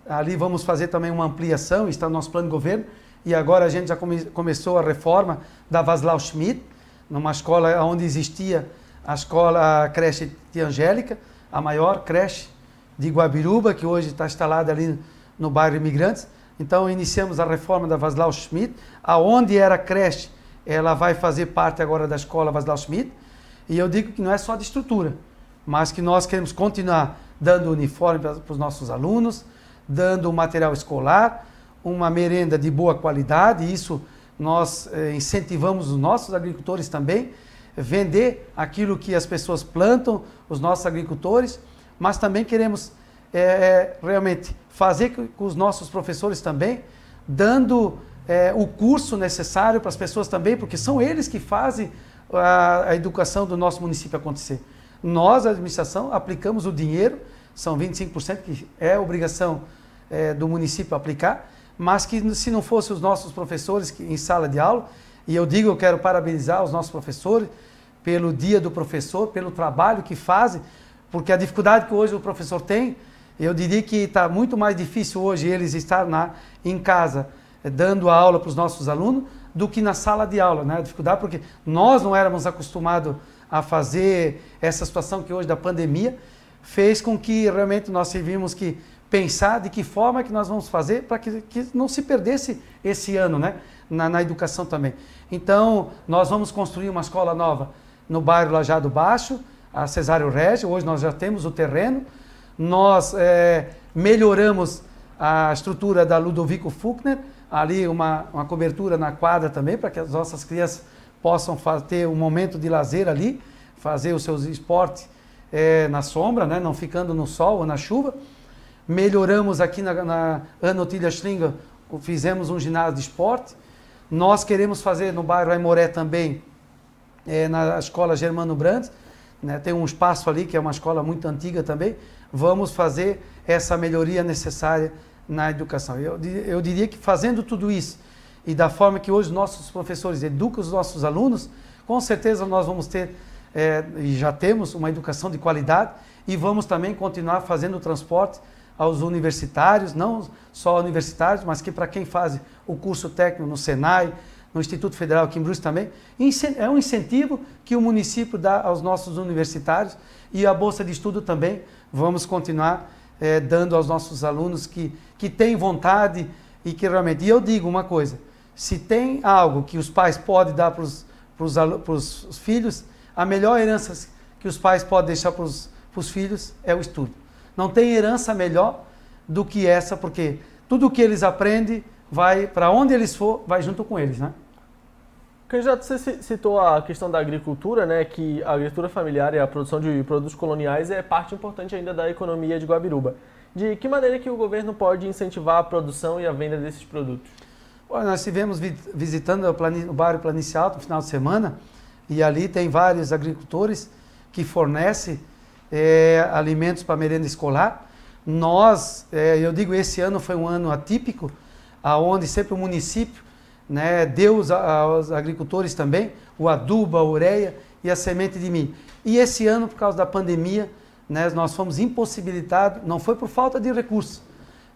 ali vamos fazer também uma ampliação, está no nosso plano de governo, e agora a gente já come, começou a reforma da Vaslau Schmidt, numa escola onde existia a escola a creche de Angélica, a maior creche de Guabiruba, que hoje está instalada ali no bairro Imigrantes. Então iniciamos a reforma da Vaslau Schmidt, aonde era creche, ela vai fazer parte agora da escola Vaslau Schmidt. E eu digo que não é só de estrutura, mas que nós queremos continuar dando uniforme para, para os nossos alunos, dando material escolar, uma merenda de boa qualidade, isso nós eh, incentivamos os nossos agricultores também, vender aquilo que as pessoas plantam, os nossos agricultores, mas também queremos é, realmente fazer com os nossos professores também, dando é, o curso necessário para as pessoas também, porque são eles que fazem a, a educação do nosso município acontecer. Nós, a administração, aplicamos o dinheiro, são 25% que é obrigação é, do município aplicar, mas que se não fossem os nossos professores que, em sala de aula, e eu digo, eu quero parabenizar os nossos professores pelo dia do professor, pelo trabalho que fazem, porque a dificuldade que hoje o professor tem, eu diria que está muito mais difícil hoje eles estar na, em casa eh, dando aula para os nossos alunos do que na sala de aula, né? A dificuldade porque nós não éramos acostumados a fazer essa situação que hoje da pandemia fez com que realmente nós tivemos que pensar de que forma que nós vamos fazer para que, que, não se perdesse esse ano, né? Na, na, educação também. Então, nós vamos construir uma escola nova no bairro Lajado Baixo, a Cesário Régio. Hoje nós já temos o terreno. Nós é, melhoramos a estrutura da Ludovico Fuchner, ali uma, uma cobertura na quadra também, para que as nossas crianças possam ter um momento de lazer ali, fazer os seus esportes é, na sombra, né? não ficando no sol ou na chuva. Melhoramos aqui na, na Anotilha Schlinga, fizemos um ginásio de esporte. Nós queremos fazer no bairro Aimoré também, é, na escola Germano Brandes, né? tem um espaço ali que é uma escola muito antiga também. Vamos fazer essa melhoria necessária na educação. Eu, eu diria que fazendo tudo isso e da forma que hoje nossos professores educam os nossos alunos, com certeza nós vamos ter, é, e já temos, uma educação de qualidade e vamos também continuar fazendo o transporte aos universitários, não só universitários, mas que para quem faz o curso técnico no Senai, no Instituto Federal aqui em Brusque também, é um incentivo que o município dá aos nossos universitários e a Bolsa de Estudo também vamos continuar é, dando aos nossos alunos que, que têm vontade e que realmente... E eu digo uma coisa, se tem algo que os pais podem dar para os filhos, a melhor herança que os pais podem deixar para os filhos é o estudo. Não tem herança melhor do que essa, porque tudo o que eles aprendem vai para onde eles for, vai junto com eles, né? Candidato, você citou a questão da agricultura, né, que a agricultura familiar e a produção de produtos coloniais é parte importante ainda da economia de Guabiruba. De que maneira que o governo pode incentivar a produção e a venda desses produtos? Nós estivemos visitando o, bairro Planície Alto no final de semana e ali tem vários agricultores que fornecem é, alimentos para merenda escolar. Nós, é, eu digo, esse ano foi um ano atípico, aonde sempre o município né, deu aos agricultores também o adubo, a ureia e a semente de milho. E esse ano, por causa da pandemia, né, nós fomos impossibilitados, não foi por falta de recursos.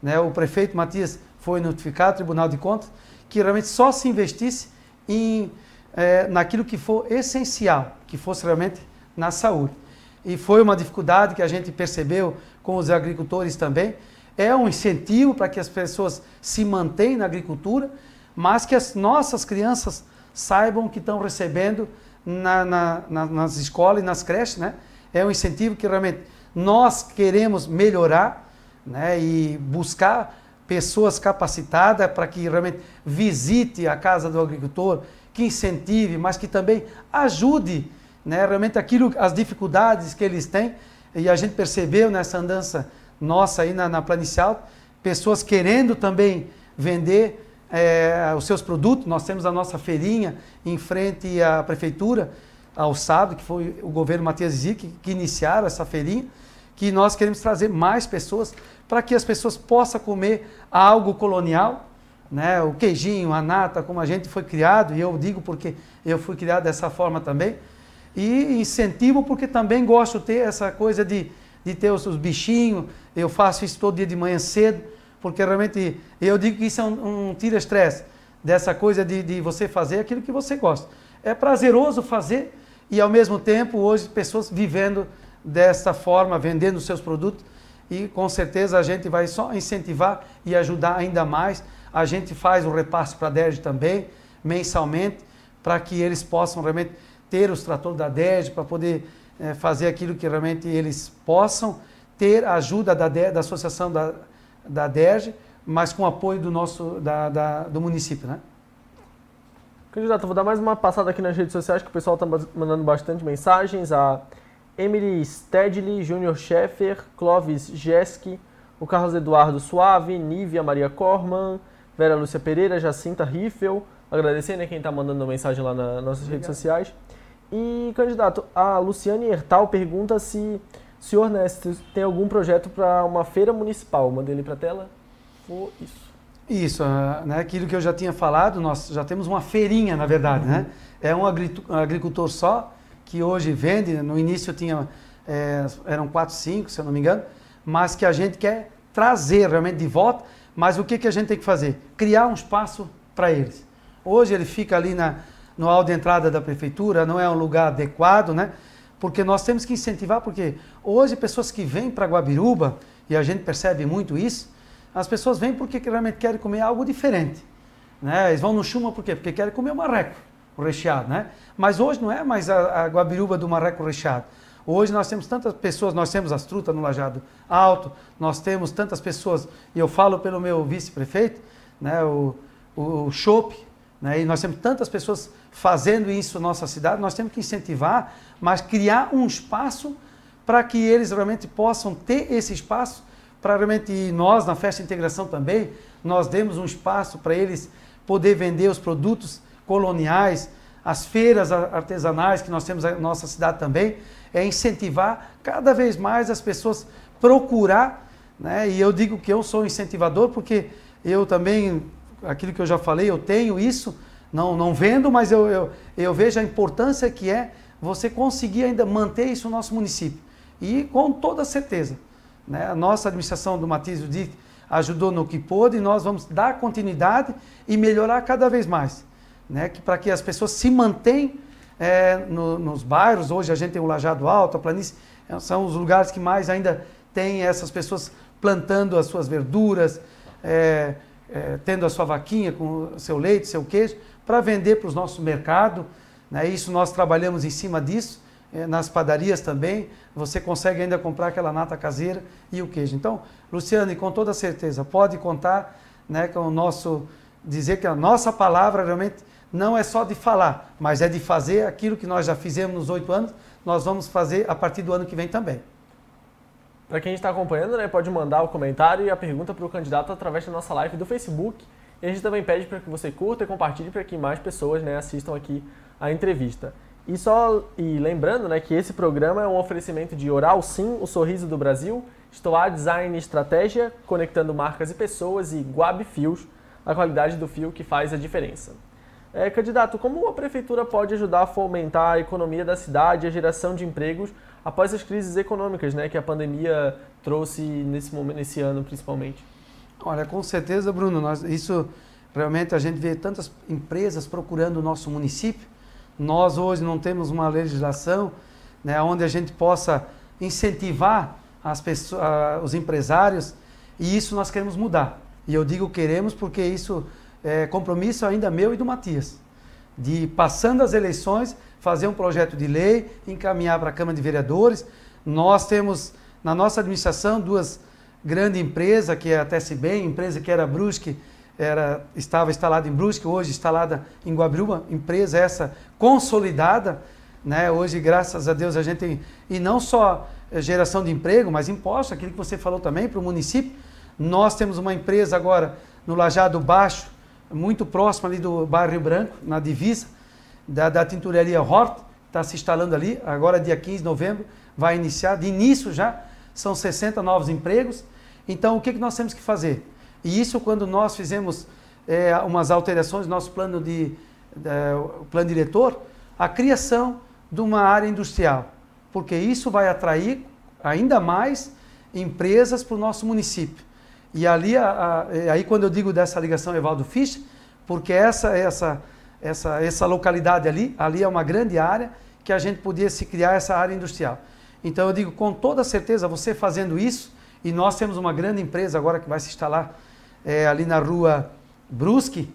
Né, o prefeito Matias foi notificado, Tribunal de Contas, que realmente só se investisse em, é, naquilo que for essencial, que fosse realmente na saúde e foi uma dificuldade que a gente percebeu com os agricultores também. É um incentivo para que as pessoas se mantenham na agricultura, mas que as nossas crianças saibam que estão recebendo na, na, na, nas escolas e nas creches, né? É um incentivo que realmente nós queremos melhorar, né? E buscar pessoas capacitadas para que realmente visite a casa do agricultor, que incentive, mas que também ajude né, realmente aquilo, as dificuldades que eles têm, e a gente percebeu nessa andança nossa aí na, na Planicial, pessoas querendo também vender é, os seus produtos. Nós temos a nossa feirinha em frente à prefeitura, ao sábado, que foi o governo Matias Zic que, que iniciaram essa feirinha, que nós queremos trazer mais pessoas para que as pessoas possam comer algo colonial, né? o queijinho, a nata, como a gente foi criado, e eu digo porque eu fui criado dessa forma também, e incentivo porque também gosto de ter essa coisa de, de ter os, os bichinhos. Eu faço isso todo dia de manhã cedo, porque realmente eu digo que isso é um, um tira-estresse dessa coisa de, de você fazer aquilo que você gosta. É prazeroso fazer e ao mesmo tempo hoje pessoas vivendo desta forma, vendendo seus produtos e com certeza a gente vai só incentivar e ajudar ainda mais. A gente faz o repasse para a DERJ também, mensalmente, para que eles possam realmente ter os tratores da DED para poder é, fazer aquilo que realmente eles possam ter a ajuda da, da associação da, da DERJ, mas com apoio do nosso da, da, do município, né? Candidato, vou dar mais uma passada aqui nas redes sociais que o pessoal está mandando bastante mensagens. A Emily Stedley, Júnior Scheffer, Clóvis Jeski, o Carlos Eduardo Suave, Nívia Maria Corman, Vera Lúcia Pereira, Jacinta Riffel, agradecendo né, quem está mandando mensagem lá nas nossas Obrigado. redes sociais. E, candidato, a Luciane Hertal pergunta se o senhor Nestor tem algum projeto para uma feira municipal. Mandei ele para a tela. Foi isso. Isso, ah, né, aquilo que eu já tinha falado, nós já temos uma feirinha, na verdade, né? É um agricultor só, que hoje vende, no início tinha, é, eram 4, 5, se eu não me engano, mas que a gente quer trazer realmente de volta, mas o que, que a gente tem que fazer? Criar um espaço para eles. Hoje ele fica ali na, no hall de entrada da prefeitura, não é um lugar adequado, né? Porque nós temos que incentivar, porque hoje pessoas que vêm para Guabiruba, e a gente percebe muito isso, as pessoas vêm porque realmente querem comer algo diferente. Né? Eles vão no chuma por quê? Porque querem comer o marreco, o recheado. Né? Mas hoje não é mais a, a guabiruba do marreco recheado. Hoje nós temos tantas pessoas, nós temos as trutas no Lajado Alto, nós temos tantas pessoas, e eu falo pelo meu vice-prefeito, né, o, o, Chopp, né, e nós temos tantas pessoas fazendo isso na nossa cidade, nós temos que incentivar, mas criar um espaço para que eles realmente possam ter esse espaço para realmente nós, na festa de integração também, nós demos um espaço para eles poder vender os produtos coloniais, as feiras artesanais que nós temos na nossa cidade também, é incentivar cada vez mais as pessoas procurar, né? e eu digo que eu sou incentivador porque eu também, aquilo que eu já falei, eu tenho isso, não, não vendo, mas eu, eu, eu vejo a importância que é você conseguir ainda manter isso no nosso município. E com toda certeza, né? A nossa administração do Matiz Dick ajudou no que pôde e nós vamos dar continuidade e melhorar cada vez mais. Né? Que, Para que as pessoas se mantenham é, no, nos bairros. Hoje a gente tem o Lajado Alto, a Planície, é, são os lugares que mais ainda tem essas pessoas plantando as suas verduras, é, é, tendo a sua vaquinha com seu leite, seu queijo, para vender para os nossos mercados. Né? Isso nós trabalhamos em cima disso é, nas padarias também, você consegue ainda comprar aquela nata caseira e o queijo. Então, Luciane, com toda certeza, pode contar né, com o nosso, dizer que a nossa palavra realmente não é só de falar, mas é de fazer aquilo que nós já fizemos nos oito anos, nós vamos fazer a partir do ano que vem também. Para quem está acompanhando, né, pode mandar o comentário e a pergunta para o candidato através da nossa live do Facebook. E a gente também pede para que você curta e compartilhe para que mais pessoas né, assistam aqui a entrevista. E só e lembrando, né, que esse programa é um oferecimento de Oral Sim, o sorriso do Brasil, Estoar Design e Estratégia, conectando marcas e pessoas e Guab Fios, a qualidade do fio que faz a diferença. É, candidato, como a prefeitura pode ajudar a fomentar a economia da cidade e a geração de empregos após as crises econômicas, né, que a pandemia trouxe nesse momento, nesse ano principalmente? Olha, com certeza, Bruno, nós, isso realmente a gente vê tantas empresas procurando o nosso município nós hoje não temos uma legislação né, onde a gente possa incentivar as pessoas, os empresários e isso nós queremos mudar. E eu digo queremos porque isso é compromisso ainda meu e do Matias, de passando as eleições fazer um projeto de lei, encaminhar para a Câmara de Vereadores. Nós temos na nossa administração duas grandes empresas, que é a TSB, empresa que era Brusque, era, estava instalada em Brusque, hoje instalada em Guabiruba, empresa essa consolidada, né? Hoje, graças a Deus, a gente tem, e não só eh, geração de emprego, mas imposto, aquilo que você falou também para o município. Nós temos uma empresa agora no Lajado Baixo, muito próximo ali do bairro Rio Branco, na divisa, da, da tinturaria Hort, está se instalando ali, agora dia 15 de novembro, vai iniciar, de início já, são 60 novos empregos. Então, o que, que nós temos que fazer? E isso quando nós fizemos é, umas alterações no nosso plano de, de plano diretor, a criação de uma área industrial, porque isso vai atrair ainda mais empresas para o nosso município. E ali, a, a, aí quando eu digo dessa ligação Evaldo Fisch, porque essa, essa, essa, essa localidade ali, ali é uma grande área que a gente podia se criar essa área industrial. Então eu digo com toda certeza, você fazendo isso, e nós temos uma grande empresa agora que vai se instalar é, ali na rua Brusque,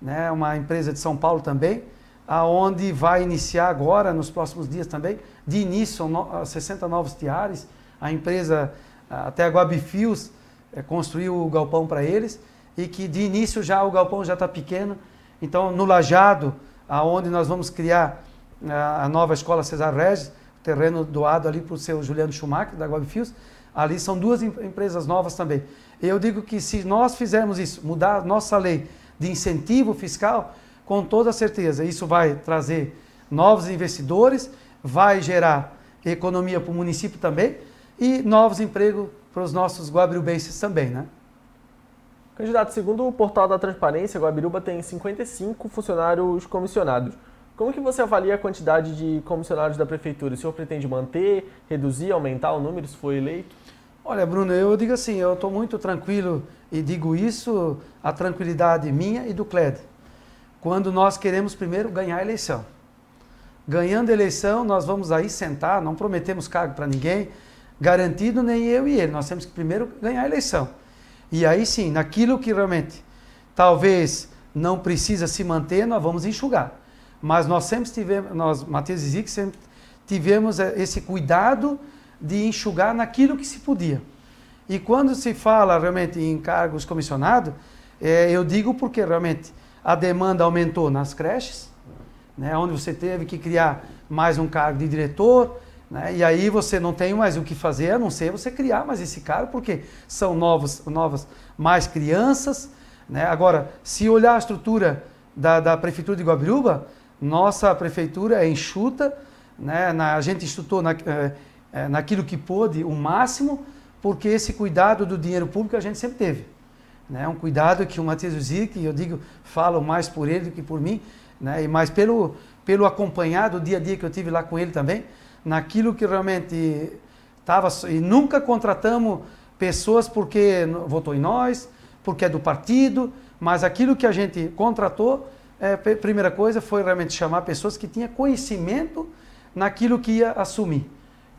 né, uma empresa de São Paulo também, aonde vai iniciar agora, nos próximos dias também, de início, no, 60 novos tiares. A empresa até a Guabifios é, construiu o galpão para eles e que de início já o galpão já está pequeno. Então, no Lajado, aonde nós vamos criar a, a nova escola Cesar Regis, terreno doado ali para o seu Juliano Schumacher, da Guabifios, ali são duas em, empresas novas também. Eu digo que se nós fizermos isso, mudar nossa lei de incentivo fiscal, com toda certeza isso vai trazer novos investidores, vai gerar economia para o município também e novos empregos para os nossos guabirubenses também, né? Candidato, segundo o portal da Transparência, Guabiruba tem 55 funcionários comissionados. Como que você avalia a quantidade de comissionados da prefeitura? O senhor pretende manter, reduzir, aumentar o número se for eleito? Olha, Bruno, eu digo assim, eu estou muito tranquilo e digo isso, a tranquilidade minha e do CLED. Quando nós queremos primeiro ganhar a eleição. Ganhando a eleição, nós vamos aí sentar, não prometemos cargo para ninguém, garantido nem eu e ele. Nós temos que primeiro ganhar a eleição. E aí sim, naquilo que realmente talvez não precisa se manter, nós vamos enxugar. Mas nós sempre tivemos, nós, Matheus e Zic, sempre tivemos eh, esse cuidado de enxugar naquilo que se podia. E quando se fala realmente em cargos comissionados, é, eu digo porque realmente a demanda aumentou nas creches, né, onde você teve que criar mais um cargo de diretor, né? E aí você não tem mais o que fazer a não ser você criar mais esse cara, porque são novos, novas, mais crianças. Né? Agora, se olhar a estrutura da, da Prefeitura de Guabiruba, nossa prefeitura é enxuta, né? na, a gente estutou na, é, naquilo que pôde o máximo, porque esse cuidado do dinheiro público a gente sempre teve. Né? Um cuidado que o Matheus Zic, eu digo, falo mais por ele do que por mim, né? e mais pelo, pelo acompanhado, o dia a dia que eu tive lá com ele também, naquilo que realmente estava. E nunca contratamos pessoas porque votou em nós, porque é do partido, mas aquilo que a gente contratou, é, primeira coisa foi realmente chamar pessoas que tinham conhecimento naquilo que ia assumir.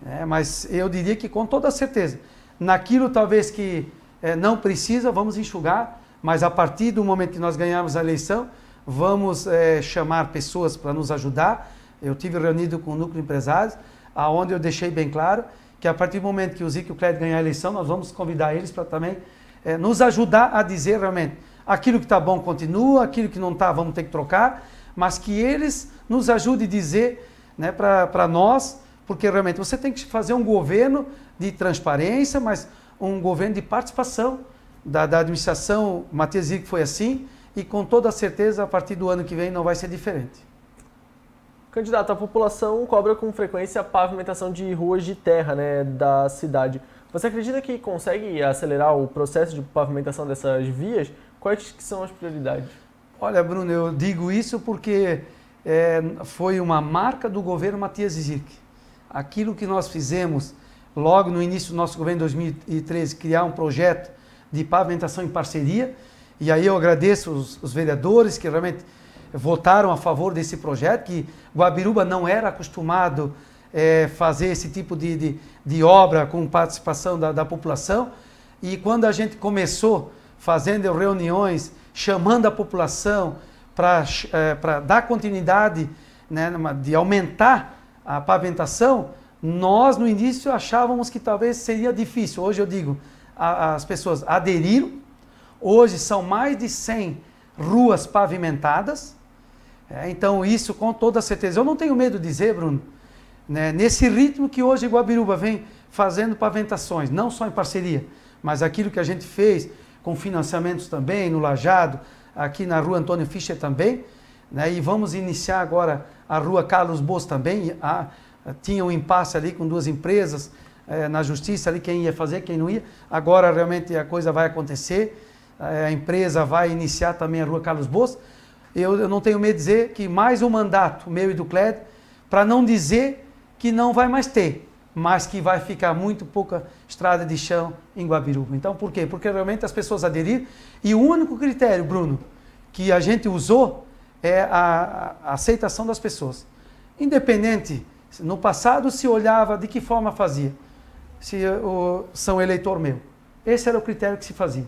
É, mas eu diria que com toda certeza, naquilo talvez que é, não precisa, vamos enxugar, mas a partir do momento que nós ganharmos a eleição, vamos é, chamar pessoas para nos ajudar. Eu tive reunido com o núcleo empresários, aonde eu deixei bem claro que a partir do momento que o Zico e o Clédio ganhar a eleição, nós vamos convidar eles para também é, nos ajudar a dizer realmente aquilo que está bom continua, aquilo que não está vamos ter que trocar, mas que eles nos ajudem a dizer né, para nós, porque realmente você tem que fazer um governo de transparência, mas um governo de participação da, da administração. Matias Zico foi assim, e com toda certeza a partir do ano que vem não vai ser diferente. Candidato, a população cobra com frequência a pavimentação de ruas de terra né, da cidade. Você acredita que consegue acelerar o processo de pavimentação dessas vias? Quais são as prioridades? Olha, Bruno, eu digo isso porque é, foi uma marca do governo Matias Zic. Aquilo que nós fizemos logo no início do nosso governo em 2013, criar um projeto de pavimentação em parceria. E aí eu agradeço os, os vereadores que realmente votaram a favor desse projeto, que Guabiruba não era acostumado é, fazer esse tipo de, de, de, obra com participação da, da população. E quando a gente começou fazendo reuniões, chamando a população para é, dar continuidade, né, de aumentar a pavimentação, nós no início achávamos que talvez seria difícil. Hoje eu digo, a, as pessoas aderiram, hoje são mais de 100 ruas pavimentadas, é, então, isso com toda certeza. Eu não tenho medo de dizer, Bruno, né, nesse ritmo que hoje Guabiruba vem fazendo pavimentações, não só em parceria, mas aquilo que a gente fez com financiamentos também, no Lajado, aqui na rua Antônio Fischer também, né, e vamos iniciar agora a rua Carlos Boas também. A, tinha um impasse ali com duas empresas é, na justiça ali, quem ia fazer, quem não ia. Agora realmente a coisa vai acontecer, é, a empresa vai iniciar também a rua Carlos Boas eu, eu não tenho medo de dizer que mais um mandato meu e do Clédio, para não dizer que não vai mais ter, mas que vai ficar muito pouca estrada de chão em Guabiruba. Então, por quê? Porque realmente as pessoas aderiram e o único critério, Bruno, que a gente usou é a, a aceitação das pessoas. Independente, no passado se olhava de que forma fazia, se o, são eleitor meu. Esse era o critério que se fazia,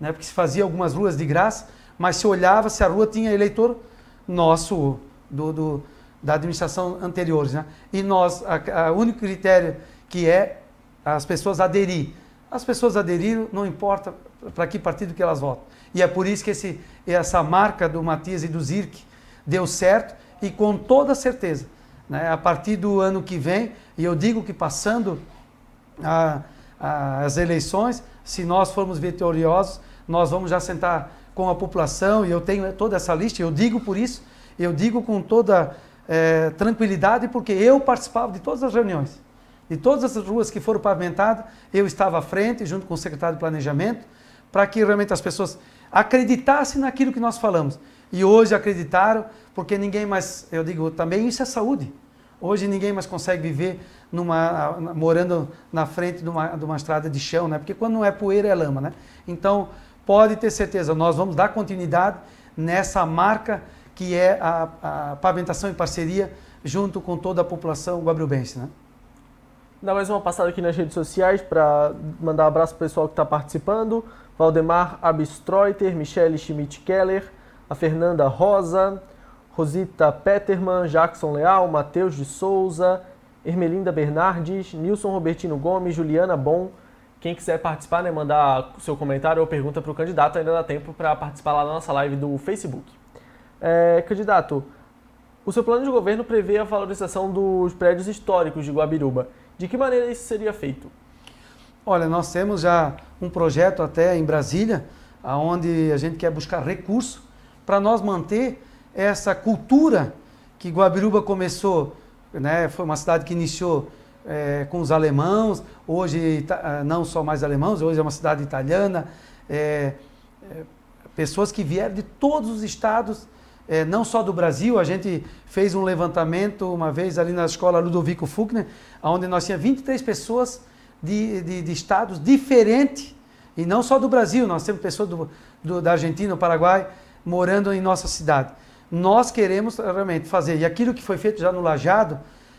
né? porque se fazia algumas ruas de graça, mas se olhava se a rua tinha eleitor nosso, do, do da administração anteriores. Né? E nós, o único critério que é as pessoas aderir as pessoas aderiram, não importa para que partido que elas votam. E é por isso que esse, essa marca do Matias e do Zirk deu certo e com toda certeza, né, a partir do ano que vem, e eu digo que passando a, a, as eleições, se nós formos vitoriosos, nós vamos já sentar com a população, e eu tenho toda essa lista, eu digo por isso, eu digo com toda é, tranquilidade, porque eu participava de todas as reuniões. De todas as ruas que foram pavimentadas, eu estava à frente, junto com o secretário de Planejamento, para que realmente as pessoas acreditassem naquilo que nós falamos. E hoje acreditaram, porque ninguém mais, eu digo também, isso é saúde. Hoje ninguém mais consegue viver numa, morando na frente de uma, de uma estrada de chão, né? porque quando não é poeira é lama. Né? Então, pode ter certeza, nós vamos dar continuidade nessa marca que é a, a pavimentação em parceria junto com toda a população guabriubense. Né? Dá mais uma passada aqui nas redes sociais para mandar um abraço para o pessoal que está participando. Valdemar Abstreuter, Michele Schmidt-Keller, a Fernanda Rosa, Rosita Peterman, Jackson Leal, Matheus de Souza, Ermelinda Bernardes, Nilson Robertino Gomes, Juliana Bom. Quem quiser participar, né, mandar seu comentário ou pergunta para o candidato, ainda dá tempo para participar lá na nossa live do Facebook. É, candidato, o seu plano de governo prevê a valorização dos prédios históricos de Guabiruba. De que maneira isso seria feito? Olha, nós temos já um projeto até em Brasília, onde a gente quer buscar recursos para nós manter essa cultura que Guabiruba começou, né, foi uma cidade que iniciou é, com os alemãos, hoje ah, não só mais alemãos, hoje é uma cidade italiana, é, é, pessoas que vieram de todos os estados é, não só do Brasil, a gente fez um levantamento uma vez ali na escola Ludovico Fugner, onde nós tínhamos 23 pessoas de, de, de, estados diferentes, e não só do Brasil, nós temos pessoas do, do, da Argentina, do Paraguai, morando em nossa cidade. Nós queremos realmente fazer, e aquilo que foi feito já no Lajado,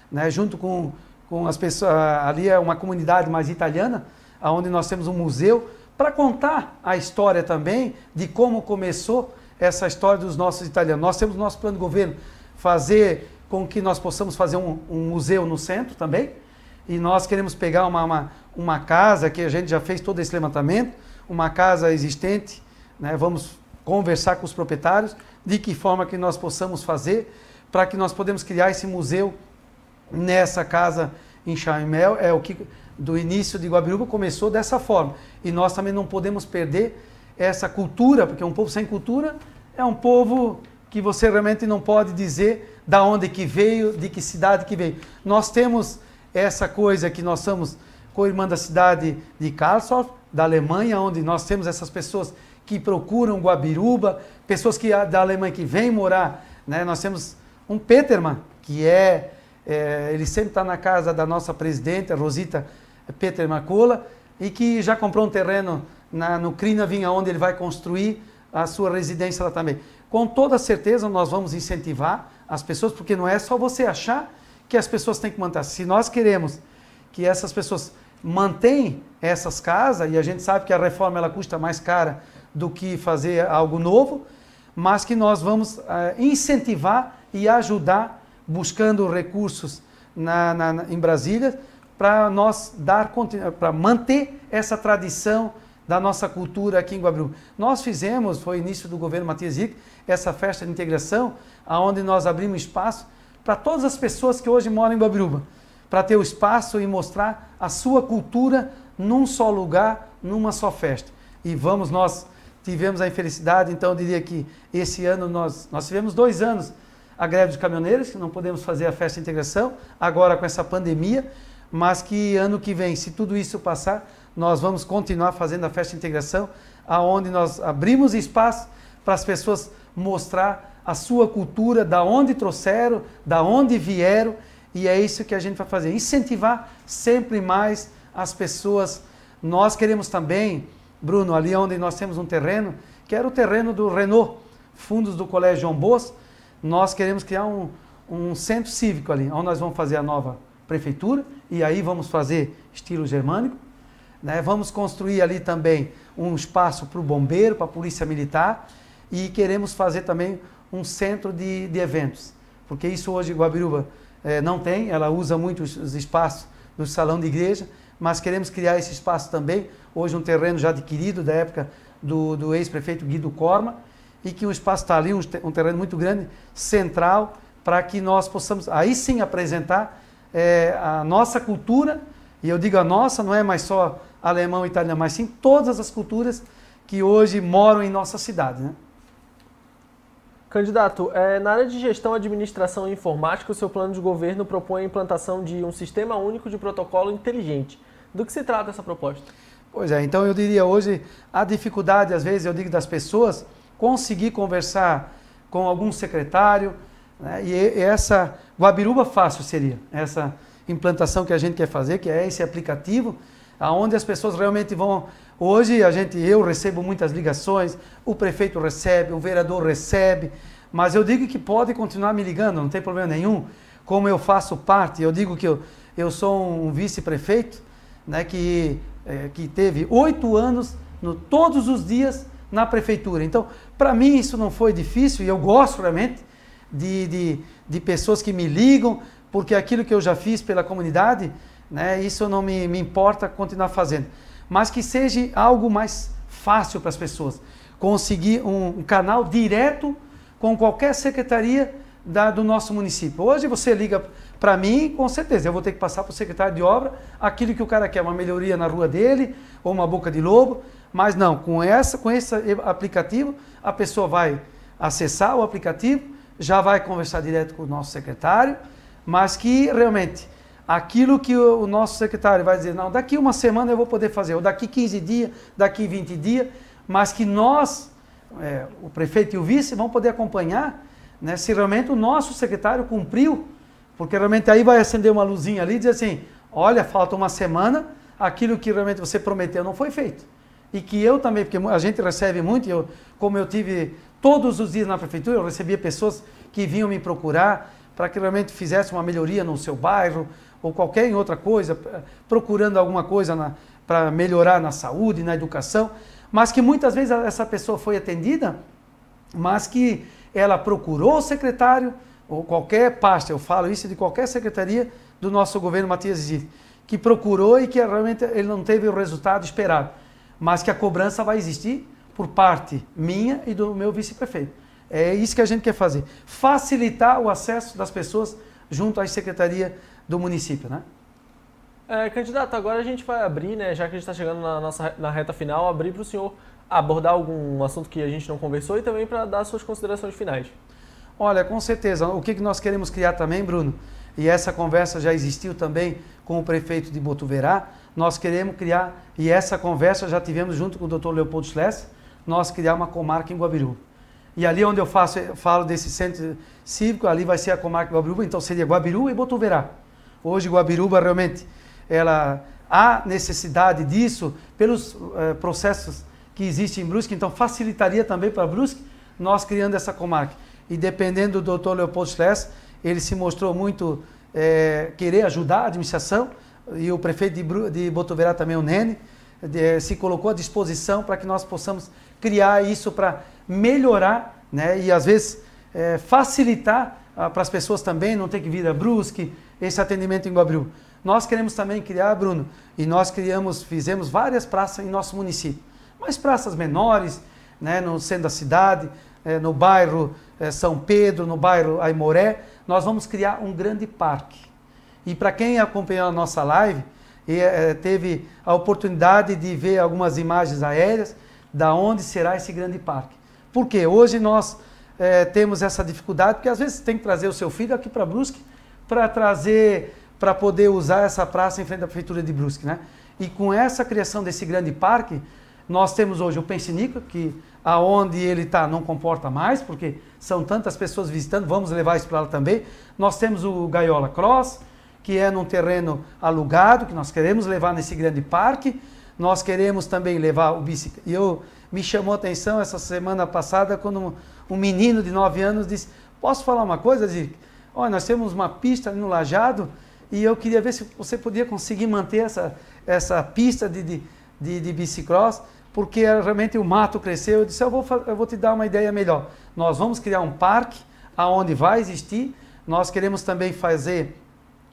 né, junto com, com as pessoas, ali é uma comunidade mais italiana, onde nós temos um museu, para contar a história também de como começou essa história dos nossos italianos. Nós temos nosso plano de governo fazer com que nós possamos fazer um, um museu no centro também. E nós queremos pegar uma, uma, uma, casa que a gente já fez todo esse levantamento, uma casa existente, né? vamos conversar com os proprietários de que forma que nós possamos fazer para que nós podemos criar esse museu nessa casa em Chaimel. É o que do início de Guabiruba começou dessa forma. E nós também não podemos perder essa cultura, porque um povo sem cultura é um povo que você realmente não pode dizer da onde que veio, de que cidade que veio. Nós temos essa coisa que nós somos co-irmã da cidade de Karlsruhe, da Alemanha, onde nós temos essas pessoas que procuram Guabiruba, pessoas que da Alemanha que vêm morar, né? Nós temos um Peterman, que é, é ele sempre está na casa da nossa presidente, Rosita Peterman Cola, e que já comprou um terreno na, no Crina Vinha, onde ele vai construir a sua residência lá também. Com toda certeza, nós vamos incentivar as pessoas, porque não é só você achar que as pessoas têm que manter. Se nós queremos que essas pessoas mantenham essas casas, e a gente sabe que a reforma ela custa mais cara do que fazer algo novo, mas que nós vamos uh, incentivar e ajudar, buscando recursos na, na, em Brasília, para nós dar para manter essa tradição da nossa cultura aqui em Guabiru. Nós fizemos, foi início do governo Matias Rick, essa festa de integração, aonde nós abrimos espaço para todas as pessoas que hoje moram em Guabiruba, para ter o espaço e mostrar a sua cultura num só lugar, numa só festa. E vamos, nós tivemos a infelicidade, então eu diria que esse ano nós, nós tivemos dois anos a greve dos caminhoneiros, que não podemos fazer a festa de integração, agora com essa pandemia, mas que ano que vem, se tudo isso passar, nós vamos continuar fazendo a festa de integração, aonde nós abrimos espaço para as pessoas mostrar a sua cultura, da onde trouxeram, da onde vieram, e é isso que a gente vai fazer, incentivar sempre mais as pessoas. Nós queremos também, Bruno, ali onde nós temos um terreno, que era o terreno do Renault, fundos do Colégio João Bos, nós queremos criar um, um centro cívico ali, onde nós vamos fazer a nova prefeitura, e aí vamos fazer estilo germânico, né? Vamos construir ali também um espaço para o bombeiro, para a polícia militar e queremos fazer também um centro de, de eventos, porque isso hoje Guabiruba é, não tem, ela usa muito os, os espaços do salão de igreja, mas queremos criar esse espaço também. Hoje, um terreno já adquirido da época do, do ex-prefeito Guido Corma, e que o espaço está ali, um, um, terreno muito grande, central, para que nós possamos aí sim apresentar é, a nossa cultura, e eu digo a nossa, não é mais só alemão e italiano, mas sim todas as culturas que hoje moram em nossa cidade. Né? Candidato, é, na área de gestão, administração e informática, o seu plano de governo propõe a implantação de um sistema único de protocolo inteligente. Do que se trata essa proposta? Pois é, então eu diria hoje a dificuldade, às vezes, eu digo das pessoas, conseguir conversar com algum secretário, né, e essa Guabiruba fácil seria essa implantação que a gente quer fazer, que é esse aplicativo, aonde as pessoas realmente vão. Hoje a gente, eu recebo muitas ligações, o prefeito recebe, o vereador recebe, mas eu digo que pode continuar me ligando, não tem problema nenhum. Como eu faço parte, eu digo que eu, eu sou um vice-prefeito, né, que, é, que teve oito anos, no, todos os dias, na prefeitura. Então, para mim isso não foi difícil e eu gosto realmente de, de, de pessoas que me ligam, porque aquilo que eu já fiz pela comunidade, né, isso não me, me importa continuar fazendo. Mas que seja algo mais fácil para as pessoas. Conseguir um, um canal direto com qualquer secretaria da, do nosso município. Hoje você liga para mim, com certeza, eu vou ter que passar para o secretário de obra aquilo que o cara quer, uma melhoria na rua dele, ou uma boca de lobo, mas não, com, essa, com esse aplicativo, a pessoa vai acessar o aplicativo, já vai conversar direto com o nosso secretário, mas que realmente aquilo que o, nosso secretário vai dizer, não, daqui uma semana eu vou poder fazer, ou daqui 15 dias, daqui 20 dias, mas que nós, é, o prefeito e o vice, vão poder acompanhar né, se realmente o nosso secretário cumpriu, porque realmente aí vai acender uma luzinha ali e dizer assim, olha, falta uma semana, aquilo que realmente você prometeu não foi feito. E que eu também, porque a gente recebe muito, eu, como eu tive todos os dias na prefeitura, eu recebia pessoas que vinham me procurar, para que realmente fizesse uma melhoria no seu bairro ou qualquer outra coisa, procurando alguma coisa para melhorar na saúde, na educação, mas que muitas vezes essa pessoa foi atendida, mas que ela procurou o secretário, ou qualquer pasta, eu falo isso de qualquer secretaria do nosso governo Matias Zid, que procurou e que realmente ele não teve o resultado esperado, mas que a cobrança vai existir por parte minha e do meu vice-prefeito. É isso que a gente quer fazer. Facilitar o acesso das pessoas junto à secretaria do município, né? É, candidato, agora a gente vai abrir, né, já que a gente está chegando na nossa na reta final, abrir para o senhor abordar algum assunto que a gente não conversou e também para dar suas considerações finais. Olha, com certeza. O que nós queremos criar também, Bruno, e essa conversa já existiu também com o prefeito de Botuverá, nós queremos criar, e essa conversa já tivemos junto com o Dr. Leopoldo Schless, nós criar uma comarca em Guabiru. E ali onde eu faço, eu falo desse centro cívico, ali vai ser a comarca Guabiruba, então seria Guabiru e Botuverá. Hoje Guabiruba realmente ela há necessidade disso pelos eh, processos que existem em Brusque, então facilitaria também para Brusque nós criando essa comarca. E dependendo do Dr. Leopoldo Schless, ele se mostrou muito eh, querer ajudar a administração e o prefeito de, de Botuverá também, o Nene, de, se colocou à disposição para que nós possamos criar isso para melhorar né, e às vezes é, facilitar ah, para as pessoas também, não ter que vir a Brusque, esse atendimento em Guabril. Nós queremos também criar, Bruno, e nós criamos, fizemos várias praças em nosso município, mas praças menores, né, no centro da cidade, é, no bairro é, São Pedro, no bairro Aimoré, nós vamos criar um grande parque. E para quem acompanhou a nossa live, e, é, teve a oportunidade de ver algumas imagens aéreas, da onde será esse grande parque. Porque hoje nós é, temos essa dificuldade, porque às vezes tem que trazer o seu filho aqui para Brusque para trazer, para poder usar essa praça em frente à prefeitura de Brusque, né? E com essa criação desse grande parque, nós temos hoje o Pensinica, que aonde ele está não comporta mais, porque são tantas pessoas visitando, vamos levar isso para lá também. Nós temos o Gaiola Cross, que é num terreno alugado, que nós queremos levar nesse grande parque. Nós queremos também levar o bicicleta. E eu me chamou a atenção essa semana passada quando um, menino de 9 anos disse: Posso falar uma coisa, Zic? Olha, nós temos uma pista ali no Lajado e eu queria ver se você podia conseguir manter essa, essa pista de, de, de, de bicicross, porque realmente o mato cresceu. Eu disse: eu vou, eu vou te dar uma ideia melhor. Nós vamos criar um parque aonde vai existir Nós queremos também fazer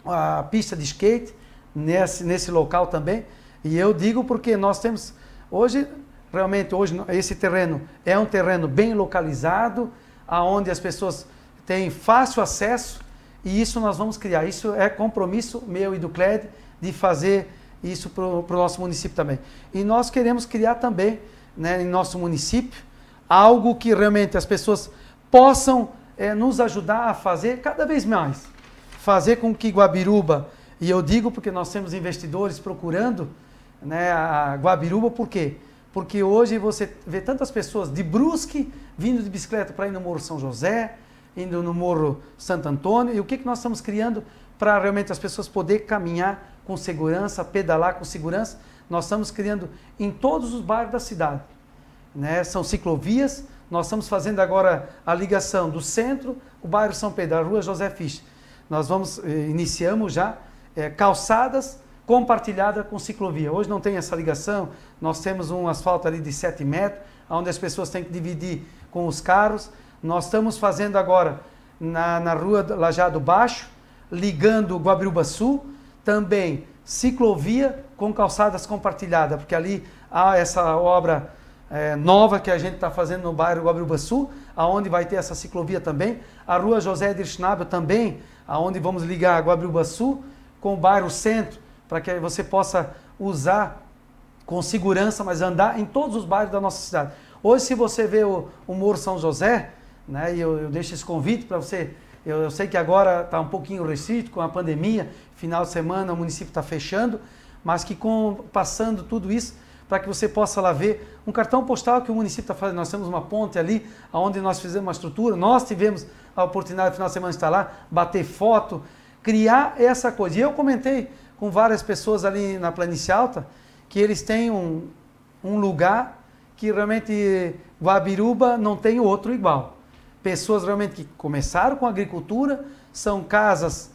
a pista de skate nesse, nesse local também. E eu digo porque nós temos hoje realmente hoje esse terreno é um terreno bem localizado, aonde as pessoas têm fácil acesso e isso nós vamos criar. Isso é compromisso meu e do CLED de fazer isso para o nosso município também. E nós queremos criar também né, em nosso município algo que realmente as pessoas possam é, nos ajudar a fazer cada vez mais. Fazer com que Guabiruba, e eu digo porque nós temos investidores procurando né, a Guabiruba, por quê? Porque hoje você vê tantas pessoas de Brusque vindo de bicicleta para ir no Morro São José, indo no Morro Santo Antônio, e o que, que nós estamos criando para realmente as pessoas poderem caminhar com segurança, pedalar com segurança? Nós estamos criando em todos os bairros da cidade. Né? São ciclovias, nós estamos fazendo agora a ligação do centro, o bairro São Pedro, a rua José Fisch. Nós vamos, eh, iniciamos já eh, calçadas compartilhada com ciclovia. Hoje não tem essa ligação, nós temos um asfalto ali de 7 metros, onde as pessoas têm que dividir com os carros. Nós estamos fazendo agora na, na rua Lajado Baixo, ligando Guabiruba Sul, também ciclovia com calçadas compartilhadas, porque ali há essa obra é, nova que a gente está fazendo no bairro Guabiruba Sul, aonde vai ter essa ciclovia também. A rua José Dirchnabel também, aonde vamos ligar Guabiruba Sul com o bairro Centro, para que você possa usar com segurança, mas andar em todos os bairros da nossa cidade. Hoje, se você vê o, o São José, né, e eu, eu deixo esse convite para você, eu, eu, sei que agora está um pouquinho restrito com a pandemia, final de semana o município está fechando, mas que com passando tudo isso, para que você possa lá ver um cartão postal que o município está fazendo. Nós temos uma ponte ali, onde nós fizemos uma estrutura, nós tivemos a oportunidade no final de semana de estar lá, bater foto, criar essa coisa. E eu comentei com várias pessoas ali na Planície Alta que eles têm um, um lugar que realmente Guabiruba não tem outro igual. Pessoas realmente que começaram com agricultura, são casas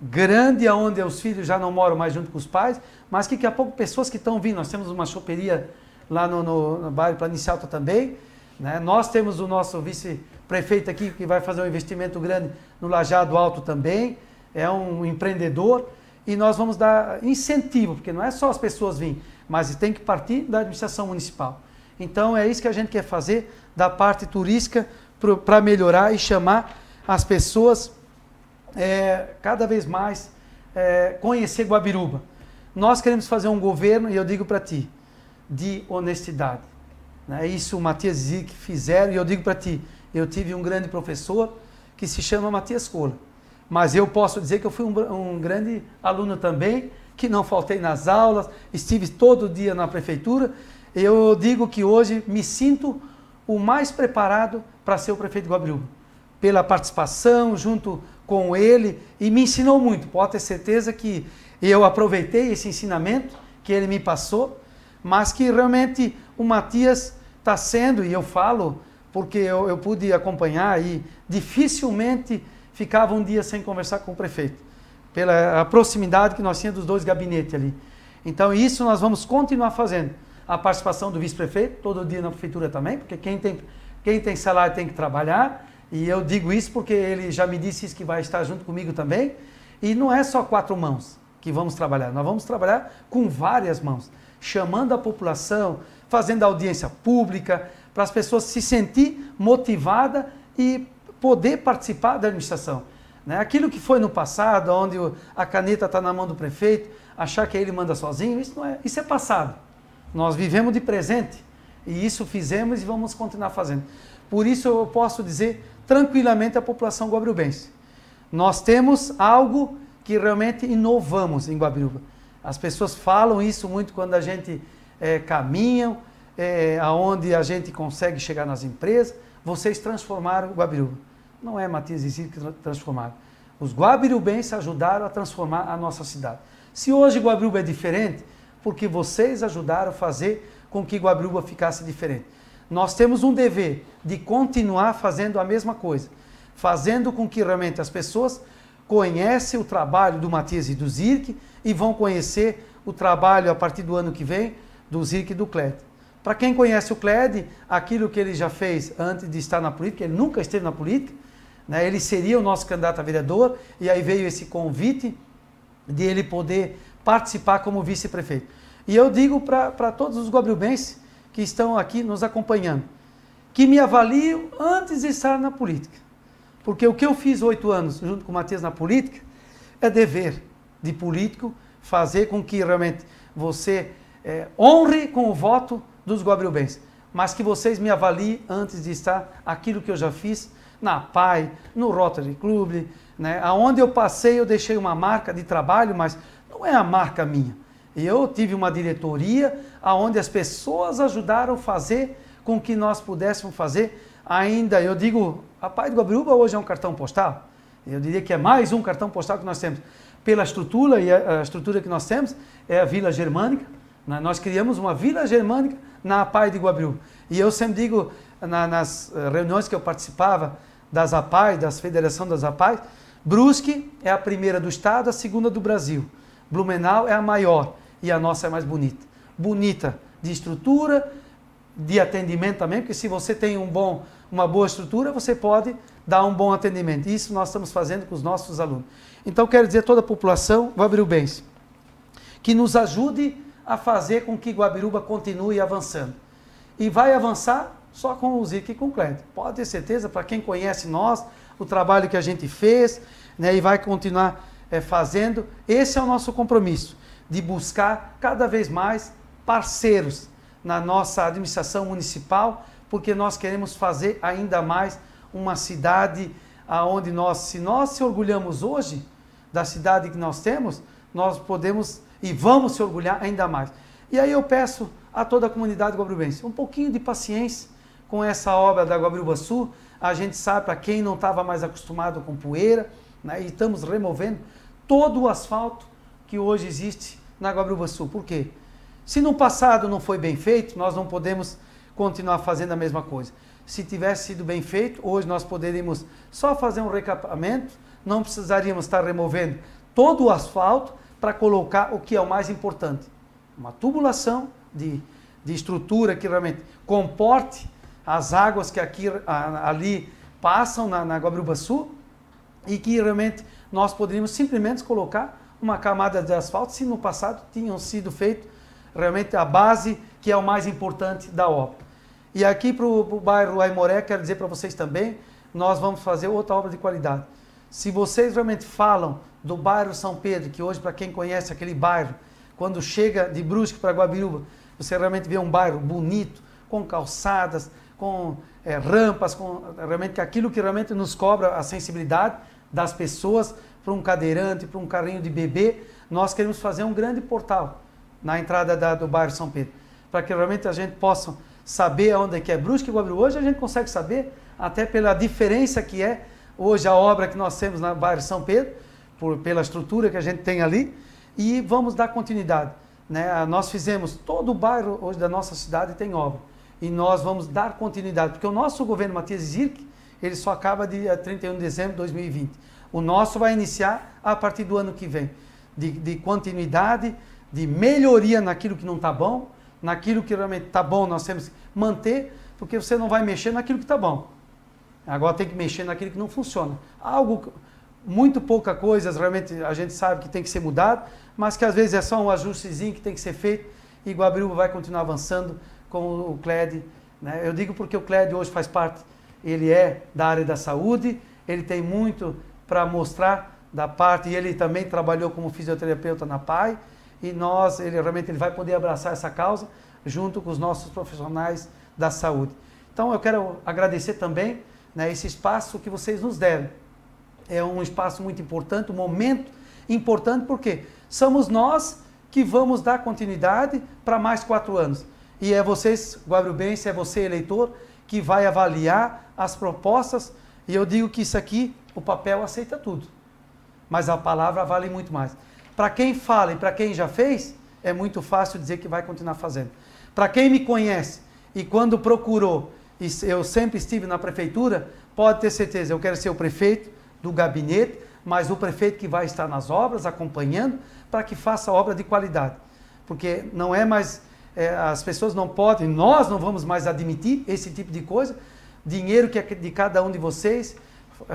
grandes onde os filhos já não moram mais junto com os pais, mas que daqui a pouco pessoas que estão vindo, nós temos uma choperia lá no, no, no bairro Planície Alta também, né? nós temos o nosso vice-prefeito aqui que vai fazer um investimento grande no Lajado Alto também, é um empreendedor, e nós vamos dar incentivo, porque não é só as pessoas virem, mas tem que partir da administração municipal. Então é isso que a gente quer fazer da parte turística para melhorar e chamar as pessoas é, cada vez mais é, conhecer Guabiruba. Nós queremos fazer um governo, e eu digo para ti, de honestidade. Né? Isso o Matias Zic fizeram, e eu digo para ti, eu tive um grande professor que se chama Matias Cola mas eu posso dizer que eu fui um, um grande aluno também, que não faltei nas aulas, estive todo dia na prefeitura. Eu digo que hoje me sinto o mais preparado para ser o prefeito de pela participação junto com ele e me ensinou muito. Pode ter certeza que eu aproveitei esse ensinamento que ele me passou, mas que realmente o Matias está sendo, e eu falo porque eu, eu pude acompanhar e dificilmente ficava um dia sem conversar com o prefeito, pela proximidade que nós tínhamos dos dois gabinetes ali. Então, isso nós vamos continuar fazendo. A participação do vice-prefeito, todo dia na prefeitura também, porque quem tem, quem tem salário tem que trabalhar, e eu digo isso porque ele já me disse isso que vai estar junto comigo também. E não é só quatro mãos que vamos trabalhar, nós vamos trabalhar com várias mãos, chamando a população, fazendo audiência pública, para as pessoas se sentir motivada e poder participar da administração. Né? Aquilo que foi no passado, onde a caneta está na mão do prefeito, achar que ele manda sozinho, isso, não é, isso é passado. Nós vivemos de presente e isso fizemos e vamos continuar fazendo. Por isso eu posso dizer tranquilamente à população guabirubense. Nós temos algo que realmente inovamos em Guabiruba. As pessoas falam isso muito quando a gente é, caminha, é, aonde a gente consegue chegar nas empresas. Vocês transformaram Guabiruba não é Matias e Cid que transformaram. Os guabirubenses ajudaram a transformar a nossa cidade. Se hoje Guabiruba é diferente, porque vocês ajudaram a fazer com que Guabiruba ficasse diferente. Nós temos um dever de continuar fazendo a mesma coisa, fazendo com que realmente as pessoas conhecem o trabalho do Matias e do Zirk e vão conhecer o trabalho a partir do ano que vem do Zirk e do Cled. Para quem conhece o Cled, aquilo que ele já fez antes de estar na política, ele nunca esteve na política, Né? Ele seria o nosso candidato a vereador e aí veio esse convite de ele poder participar como vice-prefeito. E eu digo para todos os guabriubenses que estão aqui nos acompanhando, que me avaliam antes de estar na política. Porque o que eu fiz oito anos junto com o Matias na política é dever de político fazer com que realmente você é, honre com o voto dos guabriubenses, mas que vocês me avaliem antes de estar aquilo que eu já fiz na PAI, no Rotary Club, né? aonde eu passei eu deixei uma marca de trabalho, mas não é a marca minha. Eu tive uma diretoria aonde as pessoas ajudaram a fazer com que nós pudéssemos fazer ainda, eu digo, a PAI do Guabiruba hoje é um cartão postal. Eu diria que é mais um cartão postal que nós temos. Pela estrutura e a estrutura que nós temos é a Vila Germânica. Né? Nós criamos uma Vila Germânica na APAI de Guabiruba. E eu sempre digo, na, nas eh, reuniões que eu participava das APAI, das Federação das APAI, Brusque é a primeira do estado, a segunda do Brasil. Blumenau é a maior e a nossa é mais bonita. Bonita de estrutura, de atendimento também, porque se você tem um bom, uma boa estrutura, você pode dar um bom atendimento. Isso nós estamos fazendo com os nossos alunos. Então, quero dizer a toda a população guabirubense que nos ajude a fazer com que Guabiruba continue avançando. E vai avançar só com o Zic e com o Clédio. Pode ter certeza, para quem conhece nós, o trabalho que a gente fez, né, e vai continuar é, fazendo, esse é o nosso compromisso, de buscar cada vez mais parceiros na nossa administração municipal, porque nós queremos fazer ainda mais uma cidade aonde nós, se nós se orgulhamos hoje da cidade que nós temos, nós podemos e vamos se orgulhar ainda mais. E aí eu peço a toda a comunidade guabrubense um pouquinho de paciência com essa obra da Guabiruba Sul. A gente sabe, para quem não estava mais acostumado com poeira, né, e estamos removendo todo o asfalto que hoje existe na Guabiruba Sul. Por quê? Se no passado não foi bem feito, nós não podemos continuar fazendo a mesma coisa. Se tivesse sido bem feito, hoje nós poderíamos só fazer um recapamento, não precisaríamos estar removendo todo o asfalto para colocar o que é o mais importante: uma tubulação de, de estrutura que realmente comporte as águas que aqui, ali passam na, na Guabiruba Sul e que realmente nós poderíamos simplesmente colocar uma camada de asfalto se no passado tinham sido feito realmente a base que é o mais importante da obra. E aqui para o bairro Aimoré, quero dizer para vocês também, nós vamos fazer outra obra de qualidade. Se vocês realmente falam do bairro São Pedro, que hoje, para quem conhece aquele bairro, quando chega de Brusque para Guabiruba, você realmente vê um bairro bonito, com calçadas, com é, rampas, com realmente aquilo que realmente nos cobra a sensibilidade das pessoas para um cadeirante, para um carrinho de bebê. Nós queremos fazer um grande portal na entrada da, do bairro São Pedro, para que realmente a gente possa saber onde é que é Brusque e Guabiru. Hoje a gente consegue saber, até pela diferença que é hoje a obra que nós temos na bairro São Pedro, por, pela estrutura que a gente tem ali, e vamos dar continuidade. Né? Nós fizemos, todo o bairro hoje da nossa cidade tem obra, e nós vamos dar continuidade, porque o nosso governo Matias Zirk, ele só acaba dia 31 de dezembro de 2020. O nosso vai iniciar a partir do ano que vem, de, de continuidade, de melhoria naquilo que não está bom, naquilo que realmente está bom nós temos que manter, porque você não vai mexer naquilo que está bom. Agora tem que mexer naquilo que não funciona. Algo, muito pouca coisa, realmente a gente sabe que tem que ser mudado, mas que às vezes é só um ajustezinho que tem que ser feito e Guabiruba vai continuar avançando com o CLED. Né? Eu digo porque o CLED hoje faz parte, ele é da área da saúde, ele tem muito para mostrar da parte, e ele também trabalhou como fisioterapeuta na PAI, e nós, ele realmente ele vai poder abraçar essa causa junto com os nossos profissionais da saúde. Então eu quero agradecer também né, esse espaço que vocês nos deram. É um espaço muito importante, um momento importante, porque somos nós que vamos dar continuidade para mais quatro anos. E é vocês, Guabirubense, é você, eleitor, que vai avaliar as propostas. E eu digo que isso aqui, o papel aceita tudo. Mas a palavra vale muito mais. Para quem fala e para quem já fez, é muito fácil dizer que vai continuar fazendo. Para quem me conhece e quando procurou, e eu sempre estive na prefeitura, pode ter certeza, eu quero ser o prefeito do gabinete, mas o prefeito que vai estar nas obras, acompanhando, para que faça obra de qualidade. Porque não é mais, é, as pessoas não podem, nós não vamos mais admitir esse tipo de coisa, dinheiro que é de cada um de vocês,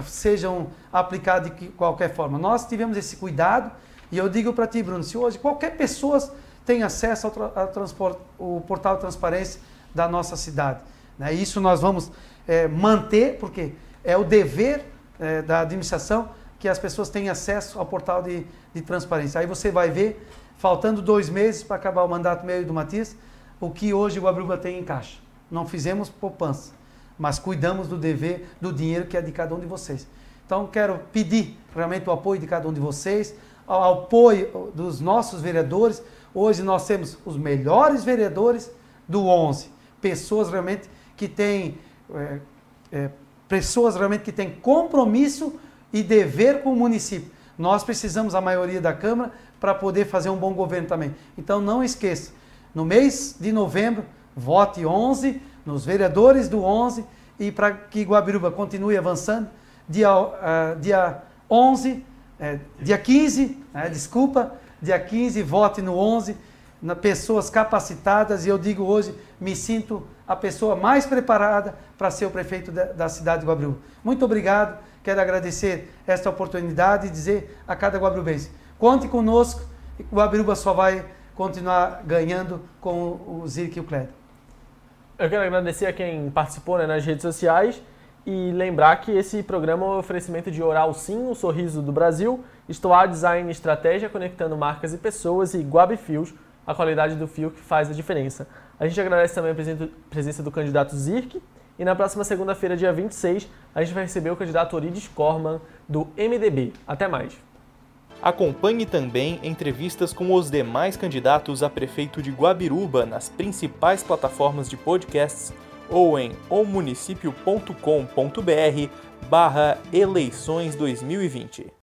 sejam aplicados de qualquer forma. Nós tivemos esse cuidado e eu digo para ti, Bruno, se hoje qualquer pessoa tem acesso ao, ao portal de transparência da nossa cidade, né? isso nós vamos é, manter, porque é o dever é, da administração que as pessoas tenham acesso ao portal de, de transparência. Aí você vai ver, faltando dois meses para acabar o mandato meio do Matias, o que hoje o Guabruba tem em caixa. Não fizemos poupança, mas cuidamos do dever, do dinheiro que é de cada um de vocês. Então, quero pedir realmente o apoio de cada um de vocês, o apoio dos nossos vereadores. Hoje nós temos os melhores vereadores do 11, pessoas realmente que têm é, é, pessoas realmente que têm compromisso e dever com o município. Nós precisamos a maioria da Câmara para poder fazer um bom governo também. Então não esqueça, no mês de novembro, vote 11 nos vereadores do 11 e para que Guabiruba continue avançando, dia, uh, dia 11, é, dia 15, é, desculpa, dia 15, vote no 11, na pessoas capacitadas e eu digo hoje, me sinto a pessoa mais preparada para ser o prefeito da, da cidade de Guabiruba. Muito obrigado, quero agradecer esta oportunidade e dizer a cada guabirubense, conte conosco, Guabiruba só vai continuar ganhando com o Zirk e o Clédio. Eu quero agradecer a quem participou né, nas redes sociais e lembrar que esse programa é um oferecimento de Oral Sim, o sorriso do Brasil, Estoar Design Estratégia conectando marcas e pessoas e Guabi Fios, a qualidade do fio que faz a diferença. A gente agradece também a presença do candidato Zirk e na próxima segunda-feira, dia 26, a gente vai receber o candidato Orides Corman do MDB. Até mais! Acompanhe também entrevistas com os demais candidatos a prefeito de Guabiruba nas principais plataformas de podcasts ou em omunicipio.com.br barra eleições 2020.